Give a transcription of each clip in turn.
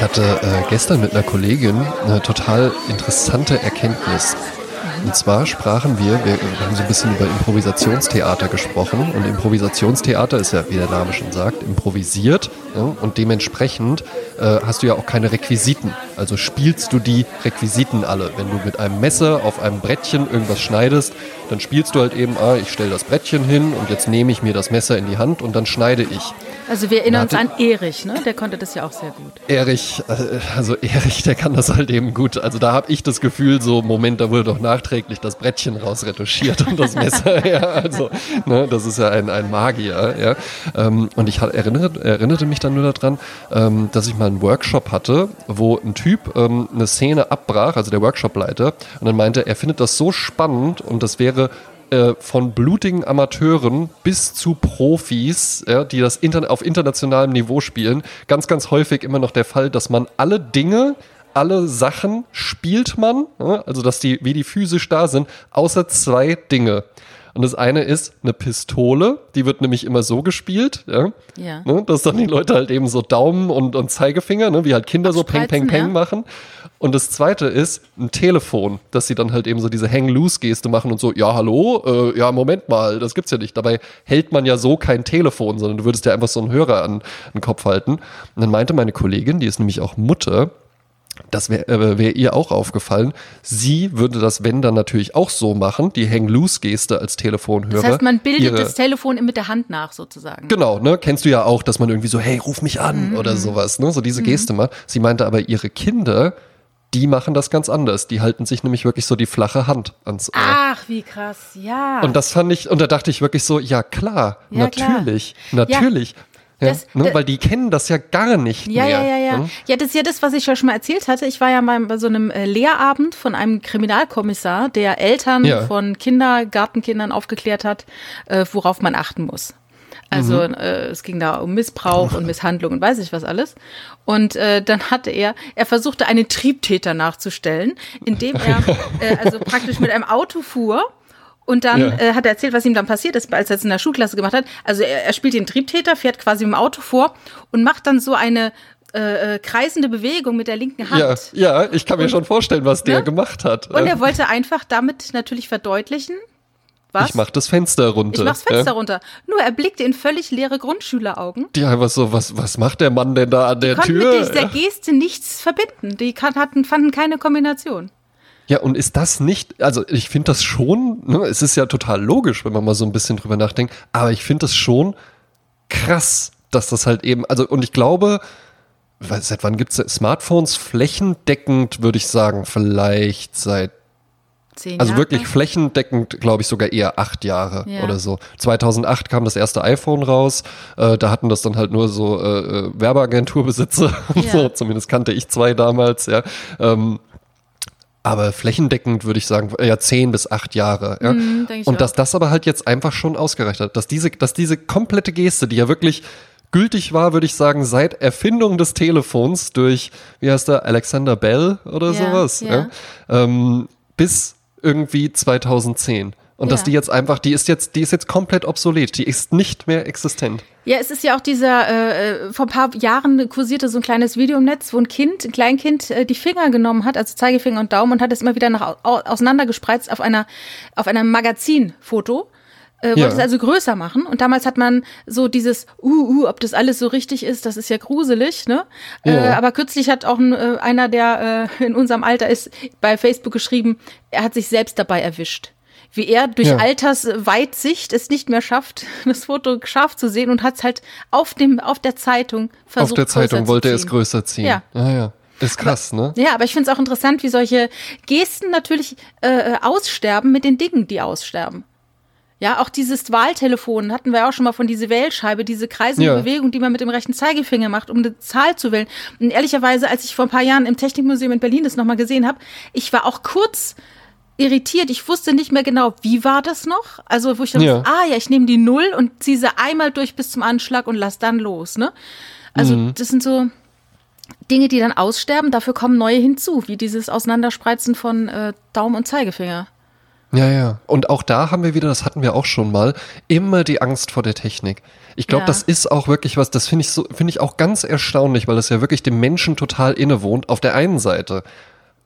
Ich hatte äh, gestern mit einer Kollegin eine total interessante Erkenntnis. Und zwar sprachen wir, wir haben so ein bisschen über Improvisationstheater gesprochen. Und Improvisationstheater ist ja, wie der Name schon sagt, improvisiert. Ja, und dementsprechend äh, hast du ja auch keine Requisiten. Also spielst du die Requisiten alle. Wenn du mit einem Messer auf einem Brettchen irgendwas schneidest, dann spielst du halt eben, ah, ich stelle das Brettchen hin und jetzt nehme ich mir das Messer in die Hand und dann schneide ich. Also wir erinnern uns an Erich, ne? Der konnte das ja auch sehr gut. Erich, äh, also Erich, der kann das halt eben gut. Also da habe ich das Gefühl, so Moment, da wurde doch nachträglich das Brettchen rausretuschiert und das Messer. ja, also ne, das ist ja ein, ein Magier. Ja. Ähm, und ich erinnerte, erinnerte mich dann nur daran, ähm, dass ich mal einen Workshop hatte, wo ein Typ ähm, eine Szene abbrach, also der Workshopleiter, und dann meinte, er findet das so spannend und das wäre äh, von blutigen Amateuren bis zu Profis, ja, die das inter auf internationalem Niveau spielen, ganz, ganz häufig immer noch der Fall, dass man alle Dinge, alle Sachen spielt man, ja, also dass die, wie die physisch da sind, außer zwei Dinge. Und das eine ist eine Pistole, die wird nämlich immer so gespielt, ja. ja. Ne, dass dann die Leute halt eben so Daumen und, und Zeigefinger, ne, wie halt Kinder so Peng, Peng, Peng ja. machen. Und das zweite ist ein Telefon, dass sie dann halt eben so diese Hang-Loose-Geste machen und so, ja, hallo, äh, ja, Moment mal, das gibt's ja nicht. Dabei hält man ja so kein Telefon, sondern du würdest ja einfach so einen Hörer an den Kopf halten. Und dann meinte meine Kollegin, die ist nämlich auch Mutter, das wäre äh, wär ihr auch aufgefallen. Sie würde das, wenn dann natürlich auch so machen, die Hang-Loose-Geste als Telefonhörer. Das heißt, man bildet das Telefon mit der Hand nach sozusagen. Genau, ne? Kennst du ja auch, dass man irgendwie so, hey, ruf mich an mhm. oder sowas, ne? So diese mhm. Geste mal. Sie meinte aber, ihre Kinder, die machen das ganz anders. Die halten sich nämlich wirklich so die flache Hand ans Ohr. Ach, wie krass, ja. Und das fand ich, und da dachte ich wirklich so, ja klar, ja, natürlich, klar. natürlich. Ja. Ja, das, ne, weil die kennen das ja gar nicht ja, mehr. Ja, ja, ja. Ne? Ja, das ist ja das, was ich ja schon mal erzählt hatte. Ich war ja mal bei so einem äh, Lehrabend von einem Kriminalkommissar, der Eltern ja. von Kindergartenkindern aufgeklärt hat, äh, worauf man achten muss. Also mhm. äh, es ging da um Missbrauch und Misshandlung und weiß ich was alles. Und äh, dann hatte er, er versuchte einen Triebtäter nachzustellen, indem er äh, also praktisch mit einem Auto fuhr und dann ja. äh, hat er erzählt, was ihm dann passiert ist, als er es in der Schulklasse gemacht hat. Also er, er spielt den Triebtäter, fährt quasi im Auto vor und macht dann so eine äh, äh, kreisende Bewegung mit der linken Hand. Ja, ja ich kann mir und, schon vorstellen, was der ne? gemacht hat. Und er wollte einfach damit natürlich verdeutlichen, was? Ich mach das Fenster runter. Ich mach's Fenster ja? runter. Nur er blickte in völlig leere Grundschüleraugen. Die einfach so, was, was macht der Mann denn da an der die Tür? mit dieser Geste nichts verbinden. Die hatten, fanden keine Kombination. Ja, und ist das nicht, also ich finde das schon, ne, es ist ja total logisch, wenn man mal so ein bisschen drüber nachdenkt, aber ich finde das schon krass, dass das halt eben, also und ich glaube, seit wann gibt es Smartphones flächendeckend, würde ich sagen, vielleicht seit Zehn also wirklich flächendeckend, glaube ich, sogar eher acht Jahre ja. oder so. 2008 kam das erste iPhone raus. Äh, da hatten das dann halt nur so äh, äh Werbeagenturbesitzer ja. so. Zumindest kannte ich zwei damals, ja. Ähm, aber flächendeckend würde ich sagen, ja, zehn bis acht Jahre. Ja? Mm, und dass das aber halt jetzt einfach schon ausgereicht hat, dass diese, dass diese komplette Geste, die ja wirklich gültig war, würde ich sagen, seit Erfindung des Telefons durch, wie heißt der, Alexander Bell oder ja, sowas, ja. ja? Ähm, bis irgendwie 2010. Und ja. dass die jetzt einfach, die ist jetzt, die ist jetzt komplett obsolet, die ist nicht mehr existent. Ja, es ist ja auch dieser, äh, äh, vor ein paar Jahren kursierte so ein kleines Video im Netz, wo ein Kind, ein Kleinkind, äh, die Finger genommen hat, also Zeigefinger und Daumen, und hat es immer wieder nach, auseinandergespreizt auf einer, auf einem Magazinfoto. Äh, wollte ja. es also größer machen. Und damals hat man so dieses, uh, uh, ob das alles so richtig ist, das ist ja gruselig, ne? Ja. Äh, aber kürzlich hat auch ein, äh, einer, der äh, in unserem Alter ist, bei Facebook geschrieben, er hat sich selbst dabei erwischt wie er durch ja. Altersweitsicht es nicht mehr schafft, das Foto scharf zu sehen und hat es halt auf dem auf der Zeitung versucht. Auf der Zeitung wollte er es größer ziehen. Ja. Ah, ja. Ist krass, aber, ne? Ja, aber ich finde es auch interessant, wie solche Gesten natürlich äh, aussterben mit den Dingen, die aussterben. Ja, auch dieses Wahltelefon hatten wir auch schon mal von diese Wählscheibe, diese kreisende ja. Bewegung, die man mit dem rechten Zeigefinger macht, um eine Zahl zu wählen. Und ehrlicherweise, als ich vor ein paar Jahren im Technikmuseum in Berlin das nochmal gesehen habe, ich war auch kurz irritiert. Ich wusste nicht mehr genau, wie war das noch? Also, wo ich dann, ja. ah ja, ich nehme die Null und ziehe sie einmal durch bis zum Anschlag und lass dann los, ne? Also, mhm. das sind so Dinge, die dann aussterben, dafür kommen neue hinzu, wie dieses Auseinanderspreizen von äh, Daumen und Zeigefinger. Ja, ja. Und auch da haben wir wieder, das hatten wir auch schon mal, immer die Angst vor der Technik. Ich glaube, Ja. das ist auch wirklich was, das finde ich so, finde ich auch ganz erstaunlich, weil das ja wirklich dem Menschen total innewohnt. Auf der einen Seite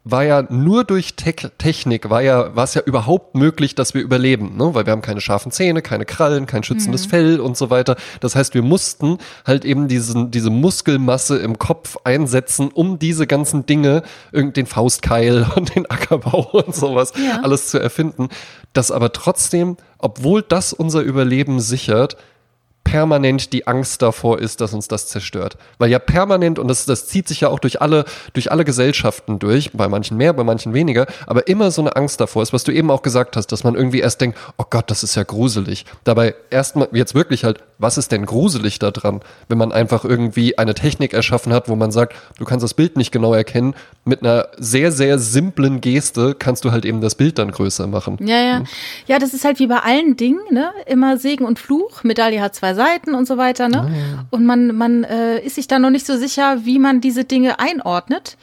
war ja nur durch Tech Technik war ja, war es ja überhaupt möglich, dass wir überleben, ne? Weil wir haben keine scharfen Zähne, keine Krallen, kein schützendes Fell und so weiter. Das heißt, wir mussten halt eben diesen, diese Muskelmasse im Kopf einsetzen, um diese ganzen Dinge, irgend den Faustkeil und den Ackerbau und sowas, Ja. alles zu erfinden. Das aber trotzdem, obwohl das unser Überleben sichert, permanent die Angst davor ist, dass uns das zerstört. Weil ja permanent, und das, das zieht sich ja auch durch alle, durch alle Gesellschaften durch, bei manchen mehr, bei manchen weniger, aber immer so eine Angst davor ist, was du eben auch gesagt hast, dass man irgendwie erst denkt, oh Gott, das ist ja gruselig. Dabei erstmal, jetzt wirklich halt, was ist denn gruselig daran, wenn man einfach irgendwie eine Technik erschaffen hat, wo man sagt, du kannst das Bild nicht genau erkennen, mit einer sehr, sehr simplen Geste kannst du halt eben das Bild dann größer machen. Ja, ja. Ja, das ist halt wie bei allen Dingen, ne? Immer Segen und Fluch. Medaille hat zwei Seiten und so weiter, ne? Und man, man äh, ist sich da noch nicht so sicher, wie man diese Dinge einordnet.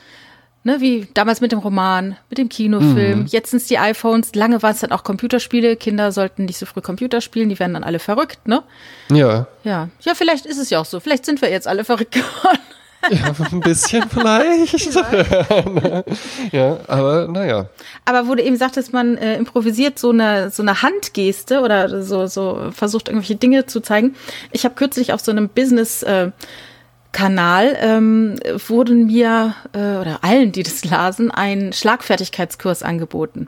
Ne, wie damals mit dem Roman, mit dem Kinofilm, jetzt sind es die iPhones, lange waren es dann auch Computerspiele, Kinder sollten nicht so früh Computer spielen, die werden dann alle verrückt, ne? Ja, Ja, ja, vielleicht ist es ja auch so, vielleicht sind wir jetzt alle verrückt geworden. ja ein bisschen vielleicht. ja, aber naja. Aber wo du eben sagtest, man äh, improvisiert so eine, so eine Handgeste oder so, so versucht irgendwelche Dinge zu zeigen. Ich habe kürzlich auf so einem Business äh, Kanal ähm, wurden mir äh, oder allen, die das lasen, ein Schlagfertigkeitskurs angeboten.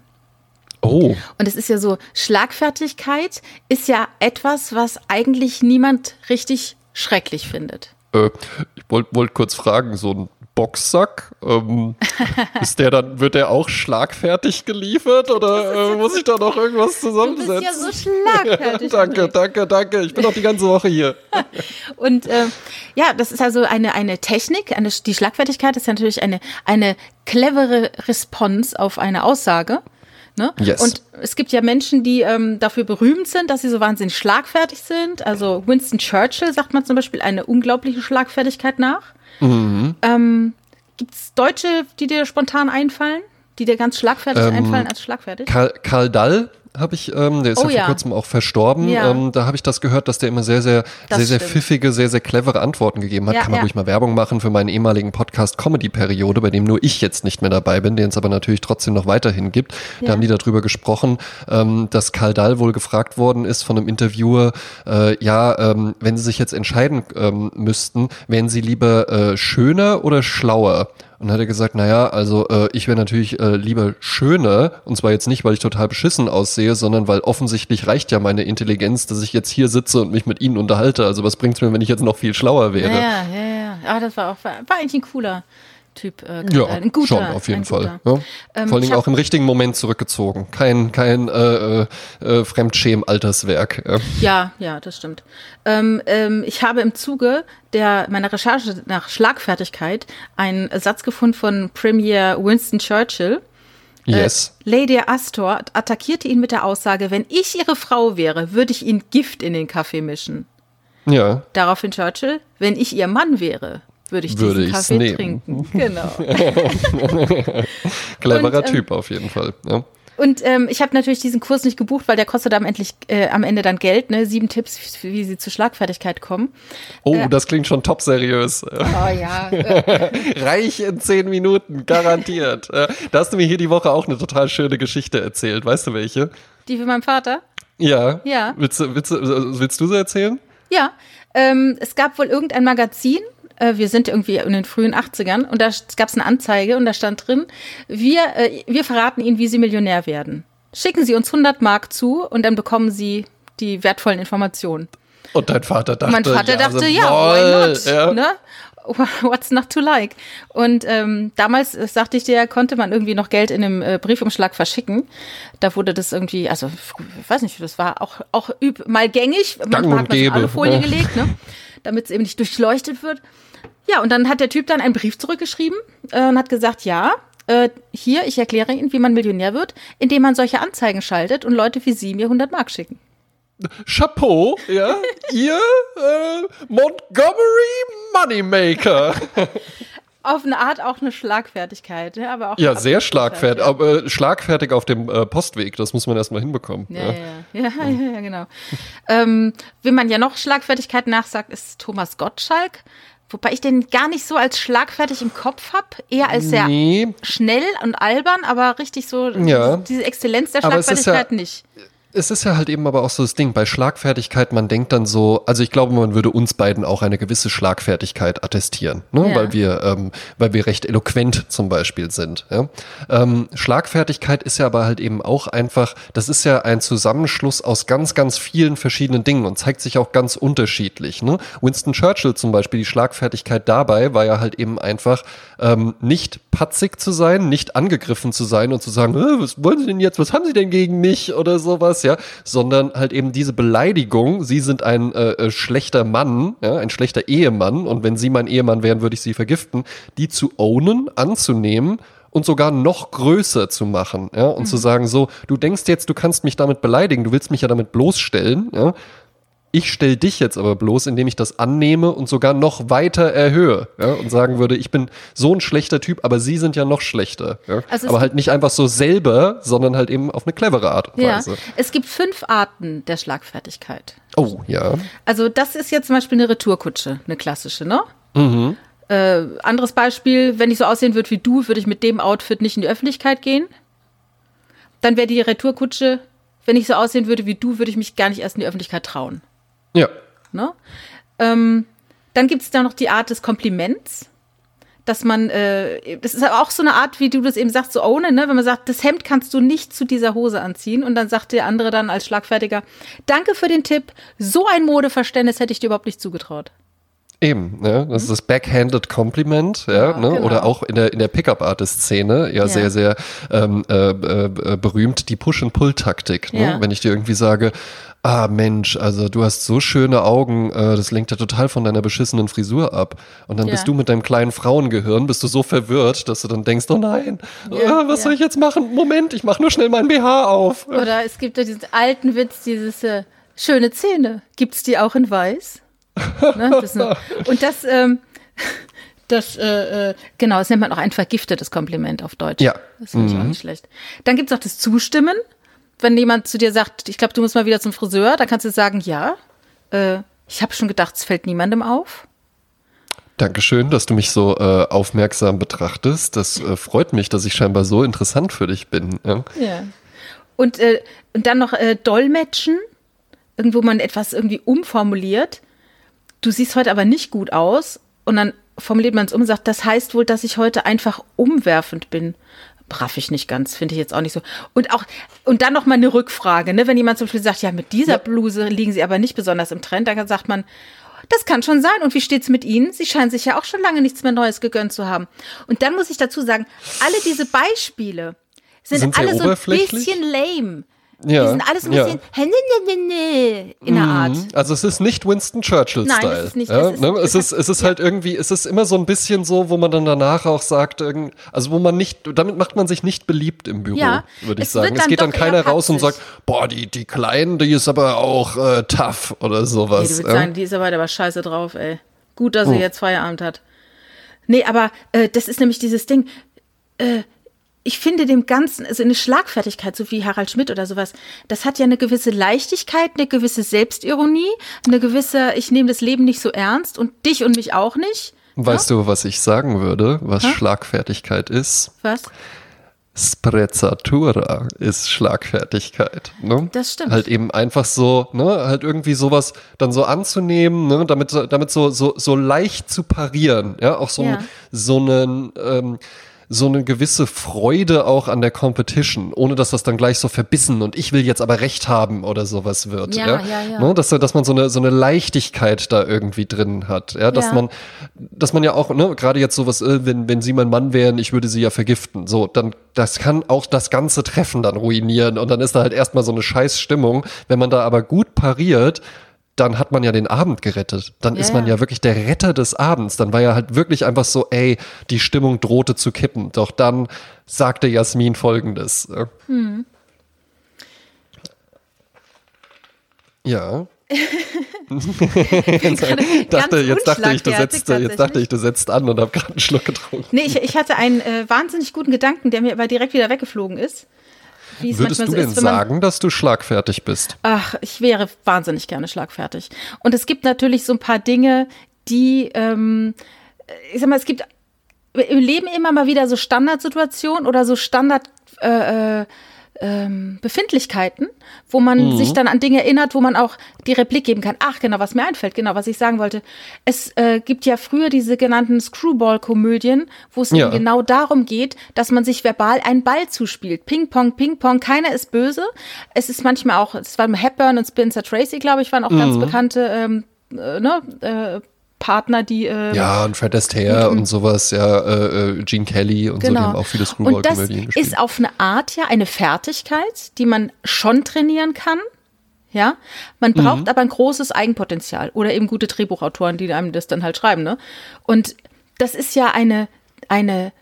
Oh, Und es ist ja so, Schlagfertigkeit ist ja etwas, was eigentlich niemand richtig schrecklich findet. äh, ich wollte wollt kurz fragen, so ein Boxsack, ähm, ist der dann, wird der auch schlagfertig geliefert oder äh, muss ich da noch irgendwas Du zusammensetzen? bist ja so schlagfertig. danke, danke, danke. Ich bin auch die ganze Woche hier. Und äh, ja, das ist also eine, eine Technik, eine, die Schlagfertigkeit ist ja natürlich eine, eine clevere Response auf eine Aussage. Ne? Yes. Und es gibt ja Menschen, die ähm, dafür berühmt sind, dass sie so wahnsinnig schlagfertig sind. Also Winston Churchill sagt man zum Beispiel eine unglaubliche Schlagfertigkeit nach. Mhm. Ähm, gibt es Deutsche, die dir spontan einfallen? Die dir ganz schlagfertig Ähm, einfallen als schlagfertig? Karl, Karl Dall habe ich, ähm, der ist Oh ja vor ja. kurzem auch verstorben. Ja. Ähm, da habe ich das gehört, dass der immer sehr, sehr, Das sehr, sehr stimmt. pfiffige, sehr, sehr clevere Antworten gegeben hat. Kann man ruhig mal Werbung machen für meinen ehemaligen Podcast Comedy-Periode, bei dem nur ich jetzt nicht mehr dabei bin, den es aber natürlich trotzdem noch weiterhin gibt. Da haben die darüber gesprochen, ähm, dass Karl Dall wohl gefragt worden ist von einem Interviewer, äh, ja, ähm, wenn sie sich jetzt entscheiden ähm, müssten, wären sie lieber äh, schöner oder schlauer? Und dann hat er gesagt, naja, also äh, ich wäre natürlich äh, lieber schöner, und zwar jetzt nicht, weil ich total beschissen aussehe, sondern weil offensichtlich reicht ja meine Intelligenz, dass ich jetzt hier sitze und mich mit ihnen unterhalte. Also was bringt's mir, wenn ich jetzt noch viel schlauer wäre? Ja, ja, ja. Ah, das war auch war, war eigentlich ein cooler Typ. Äh, Ja, ein guter, schon, auf jeden Fall. Ja. Ähm, Vor hab- auch im richtigen Moment zurückgezogen. Kein, kein äh, äh, äh, Fremdschämen-Alterswerk. Ja. Ja, ja, das stimmt. Ähm, ähm, ich habe im Zuge der meiner Recherche nach Schlagfertigkeit einen Satz gefunden von Premier Winston Churchill. Yes. Äh, Lady Astor attackierte ihn mit der Aussage, wenn ich ihre Frau wäre, würde ich ihnen Gift in den Kaffee mischen. ja. Daraufhin Churchill, wenn ich ihr Mann wäre, würde ich Würde diesen Kaffee nehmen. trinken. Genau. Cleverer Und, ähm, Typ auf jeden Fall. Ja. Und ähm, ich habe natürlich diesen Kurs nicht gebucht, weil der kostet am, endlich, äh, am Ende dann Geld. Ne? Sieben Tipps, wie sie zur Schlagfertigkeit kommen. Oh, das klingt schon top seriös. Oh ja. Äh, Reich in zehn Minuten, garantiert. Äh, da hast du mir hier die Woche auch eine total schöne Geschichte erzählt. Weißt du welche? die für meinen Vater. Ja. Ja. Willst du, willst willst du sie erzählen? Ja, ähm, es gab wohl irgendein Magazin, äh, wir sind irgendwie in den frühen 80ern, und da gab es eine Anzeige und da stand drin, wir, äh, wir verraten Ihnen, wie Sie Millionär werden. Schicken Sie uns 100 Mark zu und dann bekommen Sie die wertvollen Informationen. Und dein Vater dachte, mein Vater dachte, ja, why not? Ja. Ne? What's not to like? Und ähm, damals, äh, sagte ich dir, konnte man irgendwie noch Geld in einem äh, Briefumschlag verschicken. Da wurde das irgendwie, also ich weiß nicht, das war auch, auch üb mal gängig. Manchmal und hat man gäbe. Alufolie Ja. gelegt, ne? damit es eben nicht durchleuchtet wird. Ja, und dann hat der Typ dann einen Brief zurückgeschrieben äh, und hat gesagt, ja, äh, hier, ich erkläre Ihnen, wie man Millionär wird, indem man solche Anzeigen schaltet und Leute wie Sie mir 100 Mark schicken. Chapeau, ja. Ihr äh, Montgomery Moneymaker. auf eine Art auch eine Schlagfertigkeit, ja, aber auch ja, sehr schlagfertig, aber äh, schlagfertig auf dem äh, Postweg, das muss man erstmal hinbekommen. Ja, ja, ja, ja, ja, ja genau. ähm, wenn man ja noch Schlagfertigkeit nachsagt, ist Thomas Gottschalk. Wobei ich den gar nicht so als schlagfertig im Kopf habe, eher als sehr Nee. schnell und albern, aber richtig so Ja. diese Exzellenz der Schlagfertigkeit nicht. Es ist ja halt eben aber auch so das Ding, bei Schlagfertigkeit, man denkt dann so, also ich glaube, man würde uns beiden auch eine gewisse Schlagfertigkeit attestieren, ne? Ja. weil, wir, ähm, weil wir recht eloquent zum Beispiel sind. Ja? Ähm, Schlagfertigkeit ist ja aber halt eben auch einfach, das ist ja ein Zusammenschluss aus ganz, ganz vielen verschiedenen Dingen und zeigt sich auch ganz unterschiedlich. Ne? Winston Churchill zum Beispiel, die Schlagfertigkeit dabei war ja halt eben einfach ähm, nicht patzig zu sein, nicht angegriffen zu sein und zu sagen, "Äh, was wollen Sie denn jetzt, was haben Sie denn gegen mich oder sowas, ja, sondern halt eben diese Beleidigung, Sie sind ein äh, äh, schlechter Mann, ja, ein schlechter Ehemann. Und wenn Sie mein Ehemann wären, würde ich Sie vergiften, die zu ownen, anzunehmen und sogar noch größer zu machen, ja, und zu sagen so, du denkst jetzt, du kannst mich damit beleidigen, du willst mich ja damit bloßstellen, ja, ich stelle dich jetzt aber bloß, indem ich das annehme und sogar noch weiter erhöhe ja, und sagen würde, ich bin so ein schlechter Typ, aber sie sind ja noch schlechter. Ja. Also aber halt nicht einfach so selber, sondern halt eben auf eine clevere Art und Ja, Weise. es gibt fünf Arten der Schlagfertigkeit. Oh, ja. Also das ist jetzt zum Beispiel eine Retourkutsche, eine klassische, ne? Äh, anderes Beispiel, wenn ich so aussehen würde wie du, würde ich mit dem Outfit nicht in die Öffentlichkeit gehen. Dann wäre die Retourkutsche, wenn ich so aussehen würde wie du, würde ich mich gar nicht erst in die Öffentlichkeit trauen. Ja. Ne? Ähm, dann gibt es da noch die Art des Kompliments, dass man, äh, das ist auch so eine Art, wie du das eben sagst, so ohne, ne? wenn man sagt, das Hemd kannst du nicht zu dieser Hose anziehen und dann sagt der andere dann als Schlagfertiger, danke für den Tipp, so ein Modeverständnis hätte ich dir überhaupt nicht zugetraut. Eben, ja, das ist das Backhanded Compliment, ja, Ja, ne? genau. oder auch in der in der Pickup-Artist-Szene ja, Ja. sehr sehr ähm, äh, äh, äh, berühmt die Push-and-Pull-Taktik. Ne? Ja. Wenn ich dir irgendwie sage, ah Mensch, also du hast so schöne Augen, äh, das lenkt ja total von deiner beschissenen Frisur ab. Und dann Ja. bist du mit deinem kleinen Frauengehirn bist du so verwirrt, dass du dann denkst, oh nein, Ja, ah, was ja. soll ich jetzt machen? Moment, ich mache nur schnell meinen BH auf. Oder es gibt ja diesen alten Witz, dieses äh, schöne Zähne. Gibt es die auch in weiß? ne? das? Und das, ähm, das, äh, äh, genau, das nennt man auch ein vergiftetes Kompliment auf Deutsch. Ja. Das finde ich auch nicht schlecht. Dann gibt es auch das Zustimmen. Wenn jemand zu dir sagt, ich glaube, du musst mal wieder zum Friseur, dann kannst du sagen, ja. Äh, ich habe schon gedacht, es fällt niemandem auf. Dankeschön, dass du mich so äh, aufmerksam betrachtest. Das äh, freut mich, dass ich scheinbar so interessant für dich bin. Ja. Ja. Und, äh, und dann noch äh, Dolmetschen, irgendwo man etwas irgendwie umformuliert. Du siehst heute aber nicht gut aus. Und dann formuliert man es um und sagt, das heißt wohl, dass ich heute einfach umwerfend bin. Braff ich nicht ganz, finde ich jetzt auch nicht so. Und auch, und dann noch mal eine Rückfrage, ne? Wenn jemand zum Beispiel sagt, ja, mit dieser Ja. Bluse liegen sie aber nicht besonders im Trend, dann sagt man, das kann schon sein. Und wie steht's mit Ihnen? Sie scheinen sich ja auch schon lange nichts mehr Neues gegönnt zu haben. Und dann muss ich dazu sagen, alle diese Beispiele sind, Sind alle so ein bisschen lame. Ja, Die sind alles ein ja. bisschen hä, ne, ne, ne, in der Art. Also es ist nicht Winston Churchill-Style. Nein, es ist nicht. Ja, Es ist- ne? es, ist, es ist halt irgendwie, es ist immer so ein bisschen so, wo man dann danach auch sagt, also wo man nicht, damit macht man sich nicht beliebt im Büro, Ja, würde ich sagen. Es geht dann keiner raus und sagt, boah, die, die Kleinen, die ist aber auch äh, tough oder Nee, sowas. du würdest ja? sagen, die ist aber aber scheiße drauf, ey. Gut, dass Oh. sie jetzt Feierabend hat. Nee, aber äh, das ist nämlich dieses Ding. Äh, ich finde dem Ganzen, also eine Schlagfertigkeit, so wie Harald Schmidt oder sowas, das hat ja eine gewisse Leichtigkeit, eine gewisse Selbstironie, eine gewisse, ich nehme das Leben nicht so ernst und dich und mich auch nicht. Weißt du, was ich sagen würde, was Schlagfertigkeit ist? Was? Sprezzatura ist Schlagfertigkeit. Ne? Das stimmt. Halt eben einfach so, ne, halt irgendwie sowas dann so anzunehmen, ne, damit, so- damit so, so, so leicht zu parieren, ja, auch so, Ja. so einen, ähm, so eine gewisse Freude auch an der Competition, ohne dass das dann gleich so verbissen und ich will jetzt aber Recht haben oder sowas wird. Ja, Ja, ja, ja. Ne, dass, dass man so eine, so eine Leichtigkeit da irgendwie drin hat. Ja, dass Ja. man, dass man ja auch, ne, gerade jetzt sowas, äh, wenn, wenn sie mein Mann wären, ich würde sie ja vergiften. So, dann, das kann auch das ganze Treffen dann ruinieren und dann ist da halt erstmal so eine scheiß Stimmung. Wenn man da aber gut pariert, dann hat man ja den Abend gerettet. Dann Ja, ist man ja. wirklich der Retter des Abends. Dann war ja halt wirklich einfach so, ey, die Stimmung drohte zu kippen. Doch dann sagte Jasmin folgendes. äh. Ja. gerade dachte, jetzt dachte ich, du setzt, jetzt dachte ich, du setzt an und habe gerade einen Schluck getrunken. Nee, ich, ich hatte einen äh, wahnsinnig guten Gedanken, der mir aber direkt wieder weggeflogen ist. Würdest du so denn ist, sagen, dass du schlagfertig bist? Ach, ich wäre wahnsinnig gerne schlagfertig. Und es gibt natürlich so ein paar Dinge, die, ähm, ich sag mal, es gibt im Leben immer mal wieder so Standardsituationen oder so Standard äh, äh, ähm, Befindlichkeiten, wo man sich dann an Dinge erinnert, wo man auch die Replik geben kann. Ach, genau, was mir einfällt, genau, was ich sagen wollte. Es äh, gibt ja früher diese genannten Screwball-Komödien, wo es Ja. eben genau darum geht, dass man sich verbal einen Ball zuspielt. Ping-Pong, Ping-Pong, keiner ist böse. Es ist manchmal auch, es waren Hepburn und Spencer Tracy, glaube ich, waren auch ganz bekannte ähm, äh, ne, äh, Partner, die äh, Ja, und Fred Astaire und sowas, ja, äh, äh, Gene Kelly und so, die haben auch viele Genau. Und das Screwball-Komödien gespielt. ist auf eine Art ja eine Fertigkeit, die man schon trainieren kann. Ja, man Mhm. braucht aber ein großes Eigenpotenzial oder eben gute Drehbuchautoren, die einem das dann halt schreiben. Ne? Und das ist ja eine, eine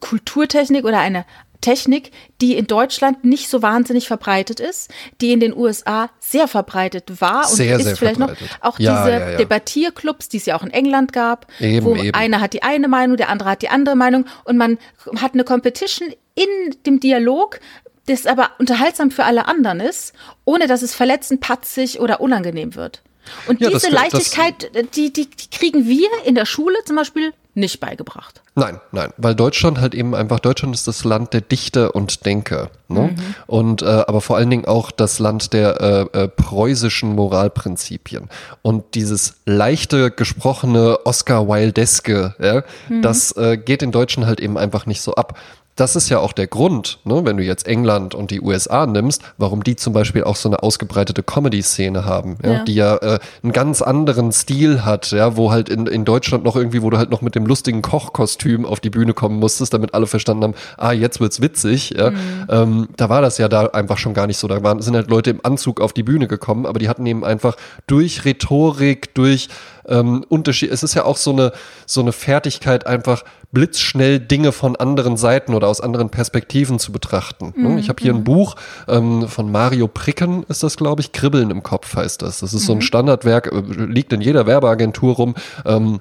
Kulturtechnik oder eine Technik, die in Deutschland nicht so wahnsinnig verbreitet ist, die in den USA sehr verbreitet war und Sehr, ist sehr vielleicht verbreitet. noch auch Ja, diese ja, ja. Debattierclubs, die es ja auch in England gab, Eben, wo eben. einer hat die eine Meinung, der andere hat die andere Meinung und man hat eine Competition in dem Dialog, das aber unterhaltsam für alle anderen ist, ohne dass es verletzend, patzig oder unangenehm wird. Und Ja, das- diese das- Leichtigkeit, die, die, die kriegen wir in der Schule zum Beispiel nicht beigebracht. Nein, nein, weil Deutschland halt eben einfach, Deutschland ist das Land der Dichter und Denker. Ne? Mhm. Und äh, aber vor allen Dingen auch das Land der äh, äh, preußischen Moralprinzipien. Und dieses leichte, gesprochene Oscar Wildeske, ja, Mhm. das äh, geht in Deutschen halt eben einfach nicht so ab. Das ist ja auch der Grund, ne, wenn du jetzt England und die USA nimmst, warum die zum Beispiel auch so eine ausgebreitete Comedy-Szene haben, ja, Ja. die ja äh, einen ganz anderen Stil hat, ja, wo halt in, in Deutschland noch irgendwie, wo du halt noch mit dem lustigen Kochkostüm auf die Bühne kommen musstest, damit alle verstanden haben, ah, jetzt wird's witzig, ja. Ähm, da war das ja da einfach schon gar nicht so. Da waren, sind halt Leute im Anzug auf die Bühne gekommen, aber die hatten eben einfach durch Rhetorik, durch ähm, Unterschied. Es ist ja auch so eine, so eine Fertigkeit, einfach blitzschnell Dinge von anderen Seiten oder aus anderen Perspektiven zu betrachten. ne? Ich habe hier ein Buch ähm, von Mario Pricken, ist das, glaube ich, Kribbeln im Kopf heißt das. Das ist so ein Standardwerk, äh, liegt in jeder Werbeagentur rum. Ähm,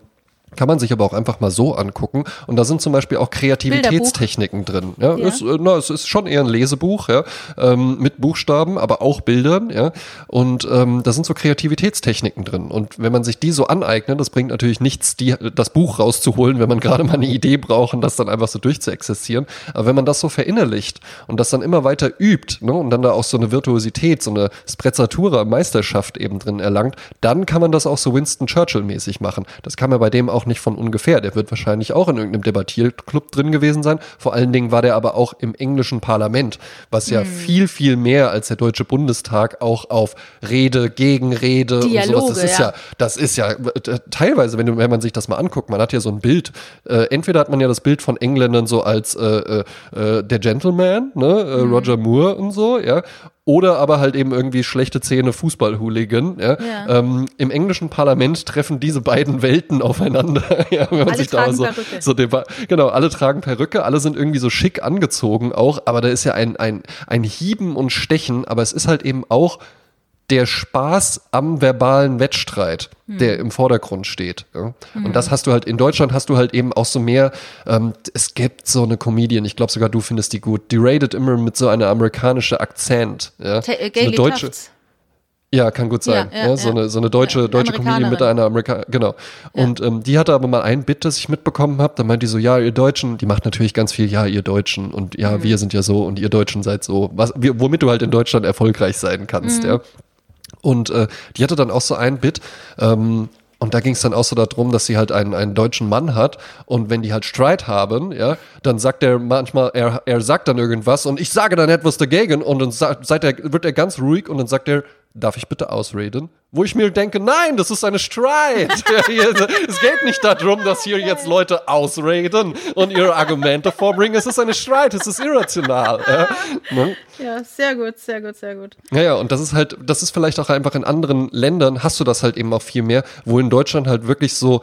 kann man sich aber auch einfach mal so angucken. Und da sind zum Beispiel auch Kreativitätstechniken drin. Ja, Ja. Ist, äh, na, es ist schon eher ein Lesebuch, ja, ähm, mit Buchstaben, aber auch Bildern, ja. Und ähm, da sind so Kreativitätstechniken drin. Und wenn man sich die so aneignet, das bringt natürlich nichts, die, das Buch rauszuholen, wenn man gerade mal eine Idee braucht und das dann einfach so durchzuexerzieren. Aber wenn man das so verinnerlicht und das dann immer weiter übt, ne, und dann da auch so eine Virtuosität, so eine Sprezzatura, Meisterschaft eben drin erlangt, dann kann man das auch so Winston Churchill-mäßig machen. Das kann man bei dem auch nicht von ungefähr. Der wird wahrscheinlich auch in irgendeinem Debattierclub drin gewesen sein. Vor allen Dingen war der aber auch im englischen Parlament, was ja viel, viel mehr als der Deutsche Bundestag auch auf Rede, Gegenrede und sowas. Dialoge, Das ist ja. ja, das ist ja äh, teilweise, wenn, du, wenn man sich das mal anguckt, man hat ja so ein Bild. Äh, entweder hat man ja das Bild von Engländern so als äh, äh, äh, der Gentleman, ne, Mhm. Roger Moore und so, ja. Oder aber halt eben irgendwie schlechte Zähne Fußball-Hooligan. Ja. Ja. Ähm, Im englischen Parlament treffen diese beiden Welten aufeinander. ja, wenn man Alle sich da tragen so, Perücke. so genau, alle tragen Perücke, alle sind irgendwie so schick angezogen auch, aber da ist ja ein, ein, ein Hieben und Stechen, aber es ist halt eben auch der Spaß am verbalen Wettstreit, der im Vordergrund steht. Ja? Und das hast du halt, in Deutschland hast du halt eben auch so mehr, ähm, es gibt so eine Comedian, ich glaube sogar du findest die gut, die rated immer mit so einer amerikanischen Akzent. Ja? Äh, so eine deutsche, Tufts. ja, kann gut sein. Ja, Ja, ja, so. Eine, so eine deutsche, deutsche Comedian mit Amerikanerin. einer Amerika genau. Und ähm, die hatte aber mal ein Bit, das ich mitbekommen habe. Da meint die so, ja, ihr Deutschen, die macht natürlich ganz viel, ja, ihr Deutschen und ja, Mhm. wir sind ja so und ihr Deutschen seid so, was, womit du halt in Deutschland erfolgreich sein kannst, Mhm. ja. Und äh, die hatte dann auch so ein Bit, ähm, und da ging es dann auch so darum, dass sie halt einen, einen deutschen Mann hat. Und wenn die halt Streit haben, ja, dann sagt er manchmal, er, er sagt dann irgendwas und ich sage dann etwas dagegen. Und dann sa- seid er, wird er ganz ruhig und dann sagt er, darf ich bitte ausreden? Wo ich mir denke, nein, das ist eine Streit. Es geht nicht darum, dass hier jetzt Leute ausreden und ihre Argumente vorbringen. Es ist eine Streit, es ist irrational. Ja, ne? Ja, sehr gut, sehr gut, sehr gut. Ja, ja, und das ist halt, das ist vielleicht auch einfach in anderen Ländern, hast du das halt eben auch viel mehr, wo in Deutschland halt wirklich so,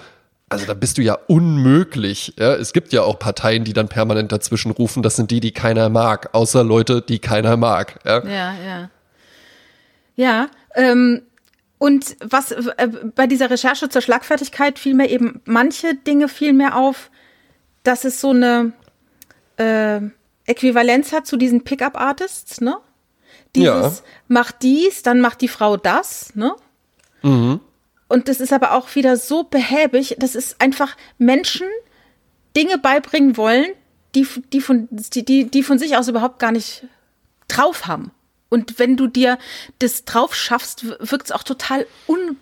also da bist du ja unmöglich. Ja? Es gibt ja auch Parteien, die dann permanent dazwischen rufen, das sind die, die keiner mag, außer Leute, die keiner mag. Ja? Ja, ja. Ja, ähm, Und was äh, bei dieser Recherche zur Schlagfertigkeit fiel mir eben manche Dinge viel mehr auf, dass es so eine äh, Äquivalenz hat zu diesen Pickup-Artists, ne? Dieses Ja. macht dies, dann macht die Frau das, ne? Und das ist aber auch wieder so behäbig, das ist einfach Menschen Dinge beibringen wollen, die, die, von, die, die, die von sich aus überhaupt gar nicht drauf haben. Und wenn du dir das drauf schaffst, wirkt es auch total un,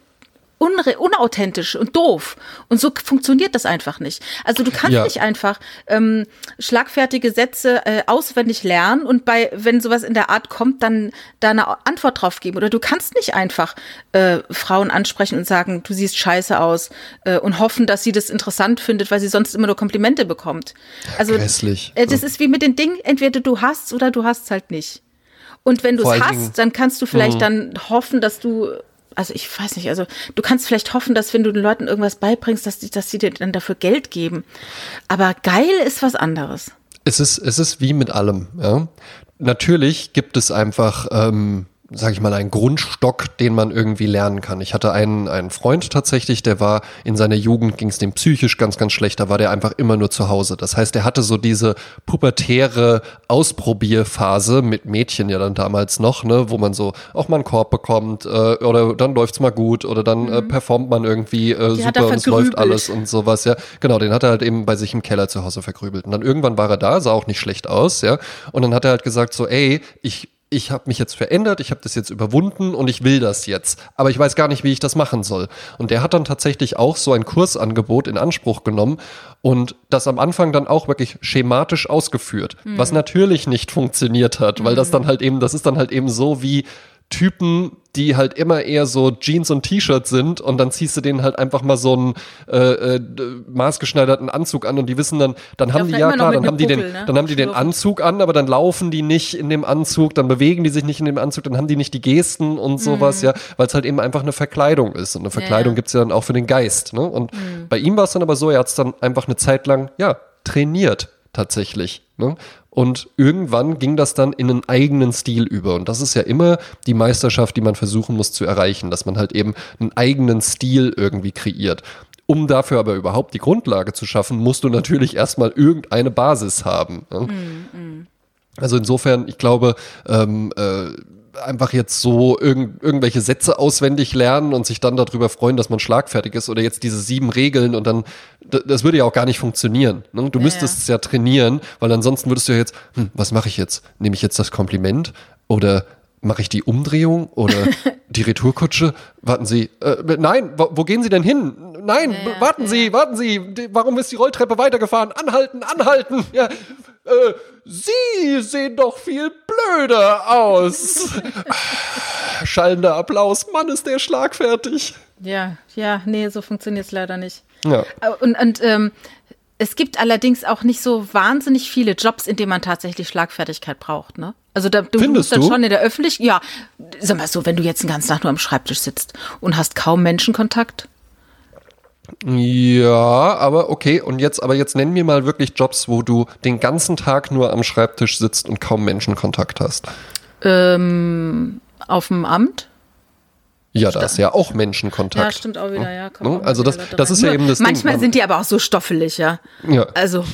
unauthentisch und doof. Und so funktioniert das einfach nicht. Also du kannst Ja. nicht einfach ähm, schlagfertige Sätze äh, auswendig lernen und bei, wenn sowas in der Art kommt, dann da eine Antwort drauf geben. Oder du kannst nicht einfach äh, Frauen ansprechen und sagen, du siehst scheiße aus äh, und hoffen, dass sie das interessant findet, weil sie sonst immer nur Komplimente bekommt. Also grässlich. äh, das ist wie mit den Dingen, entweder du hast oder du hast halt nicht. Und wenn du es hast, dann kannst du vielleicht dann hoffen, dass du, also ich weiß nicht, also du kannst vielleicht hoffen, dass wenn du den Leuten irgendwas beibringst, dass die, dass sie dir dann dafür Geld geben. Aber geil ist was anderes. Es ist, es ist wie mit allem. Ja? Natürlich gibt es einfach, ähm, sage ich mal, einen Grundstock, den man irgendwie lernen kann. Ich hatte einen, einen Freund tatsächlich, der war in seiner Jugend, ging es dem psychisch ganz, ganz schlecht. Da war der einfach immer nur zu Hause. Das heißt, er hatte so diese pubertäre Ausprobierphase mit Mädchen ja dann damals noch, ne, wo man so auch mal einen Korb bekommt äh, oder dann läuft's mal gut oder dann äh, performt man irgendwie äh, Mhm. er super und es läuft alles und sowas, ja. Genau, den hat er halt eben bei sich im Keller zu Hause vergrübelt. Und dann irgendwann war er da, sah auch nicht schlecht aus, ja. Und dann hat er halt gesagt so, ey, ich ich habe mich jetzt verändert, ich habe das jetzt überwunden und ich will das jetzt. Aber ich weiß gar nicht, wie ich das machen soll. Und der hat dann tatsächlich auch so ein Kursangebot in Anspruch genommen und das am Anfang dann auch wirklich schematisch ausgeführt, was natürlich nicht funktioniert hat, weil das dann halt eben, das ist dann halt eben so wie Typen, die halt immer eher so Jeans und T-Shirt sind und dann ziehst du denen halt einfach mal so einen äh, äh, maßgeschneiderten Anzug an und die wissen dann, dann haben die ja immer noch klar, dann haben die den, ne? dann haben die den. Anzug an, aber dann laufen die nicht in dem Anzug, dann bewegen die sich nicht in dem Anzug, dann haben die nicht die Gesten und sowas, ja, weil es halt eben einfach eine Verkleidung ist und eine Verkleidung ja. gibt's ja dann auch für den Geist, ne? Und bei ihm war es dann aber so, er hat's dann einfach eine Zeit lang, ja, trainiert tatsächlich. Ne? Und irgendwann ging das dann in einen eigenen Stil über. Und das ist ja immer die Meisterschaft, die man versuchen muss zu erreichen, dass man halt eben einen eigenen Stil irgendwie kreiert. Um dafür aber überhaupt die Grundlage zu schaffen, musst du natürlich erstmal irgendeine Basis haben. Ne? Also insofern, ich glaube, ähm, äh, einfach jetzt so irgend, irgendwelche Sätze auswendig lernen und sich dann darüber freuen, dass man schlagfertig ist oder jetzt diese sieben Regeln und dann, das würde ja auch gar nicht funktionieren. Ne? Du müsstest es ja trainieren, weil ansonsten würdest du ja jetzt, hm, was mache ich jetzt? Nehme ich jetzt das Kompliment oder mache ich die Umdrehung oder die Retourkutsche? Warten Sie, äh, nein, wo, wo gehen Sie denn hin? Nein, Ja, warten ja. Sie, warten Sie, warum ist die Rolltreppe weitergefahren? Anhalten, anhalten! Ja, äh, Sie sehen doch viel blöder aus. Schallender Applaus, Mann, ist der schlagfertig. Ja, ja, nee, so funktioniert es leider nicht. Ja. Und, und ähm, es gibt allerdings auch nicht so wahnsinnig viele Jobs, in denen man tatsächlich Schlagfertigkeit braucht, ne? Also da, du Findest musst dann schon in der Öffentlichkeit, ja, sag mal so, wenn du jetzt den ganzen Tag nur am Schreibtisch sitzt und hast kaum Menschenkontakt. Ja, aber okay, und jetzt, aber jetzt nenn mir mal wirklich Jobs, wo du den ganzen Tag nur am Schreibtisch sitzt und kaum Menschenkontakt hast. Ähm, auf dem Amt? Ja, da ist ja auch Menschenkontakt. Ja, stimmt auch wieder, ja. kommt Ne? Also das- das ist ja eben das Ding, Manchmal man- sind die aber auch so stoffelig, ja. Ja. Also,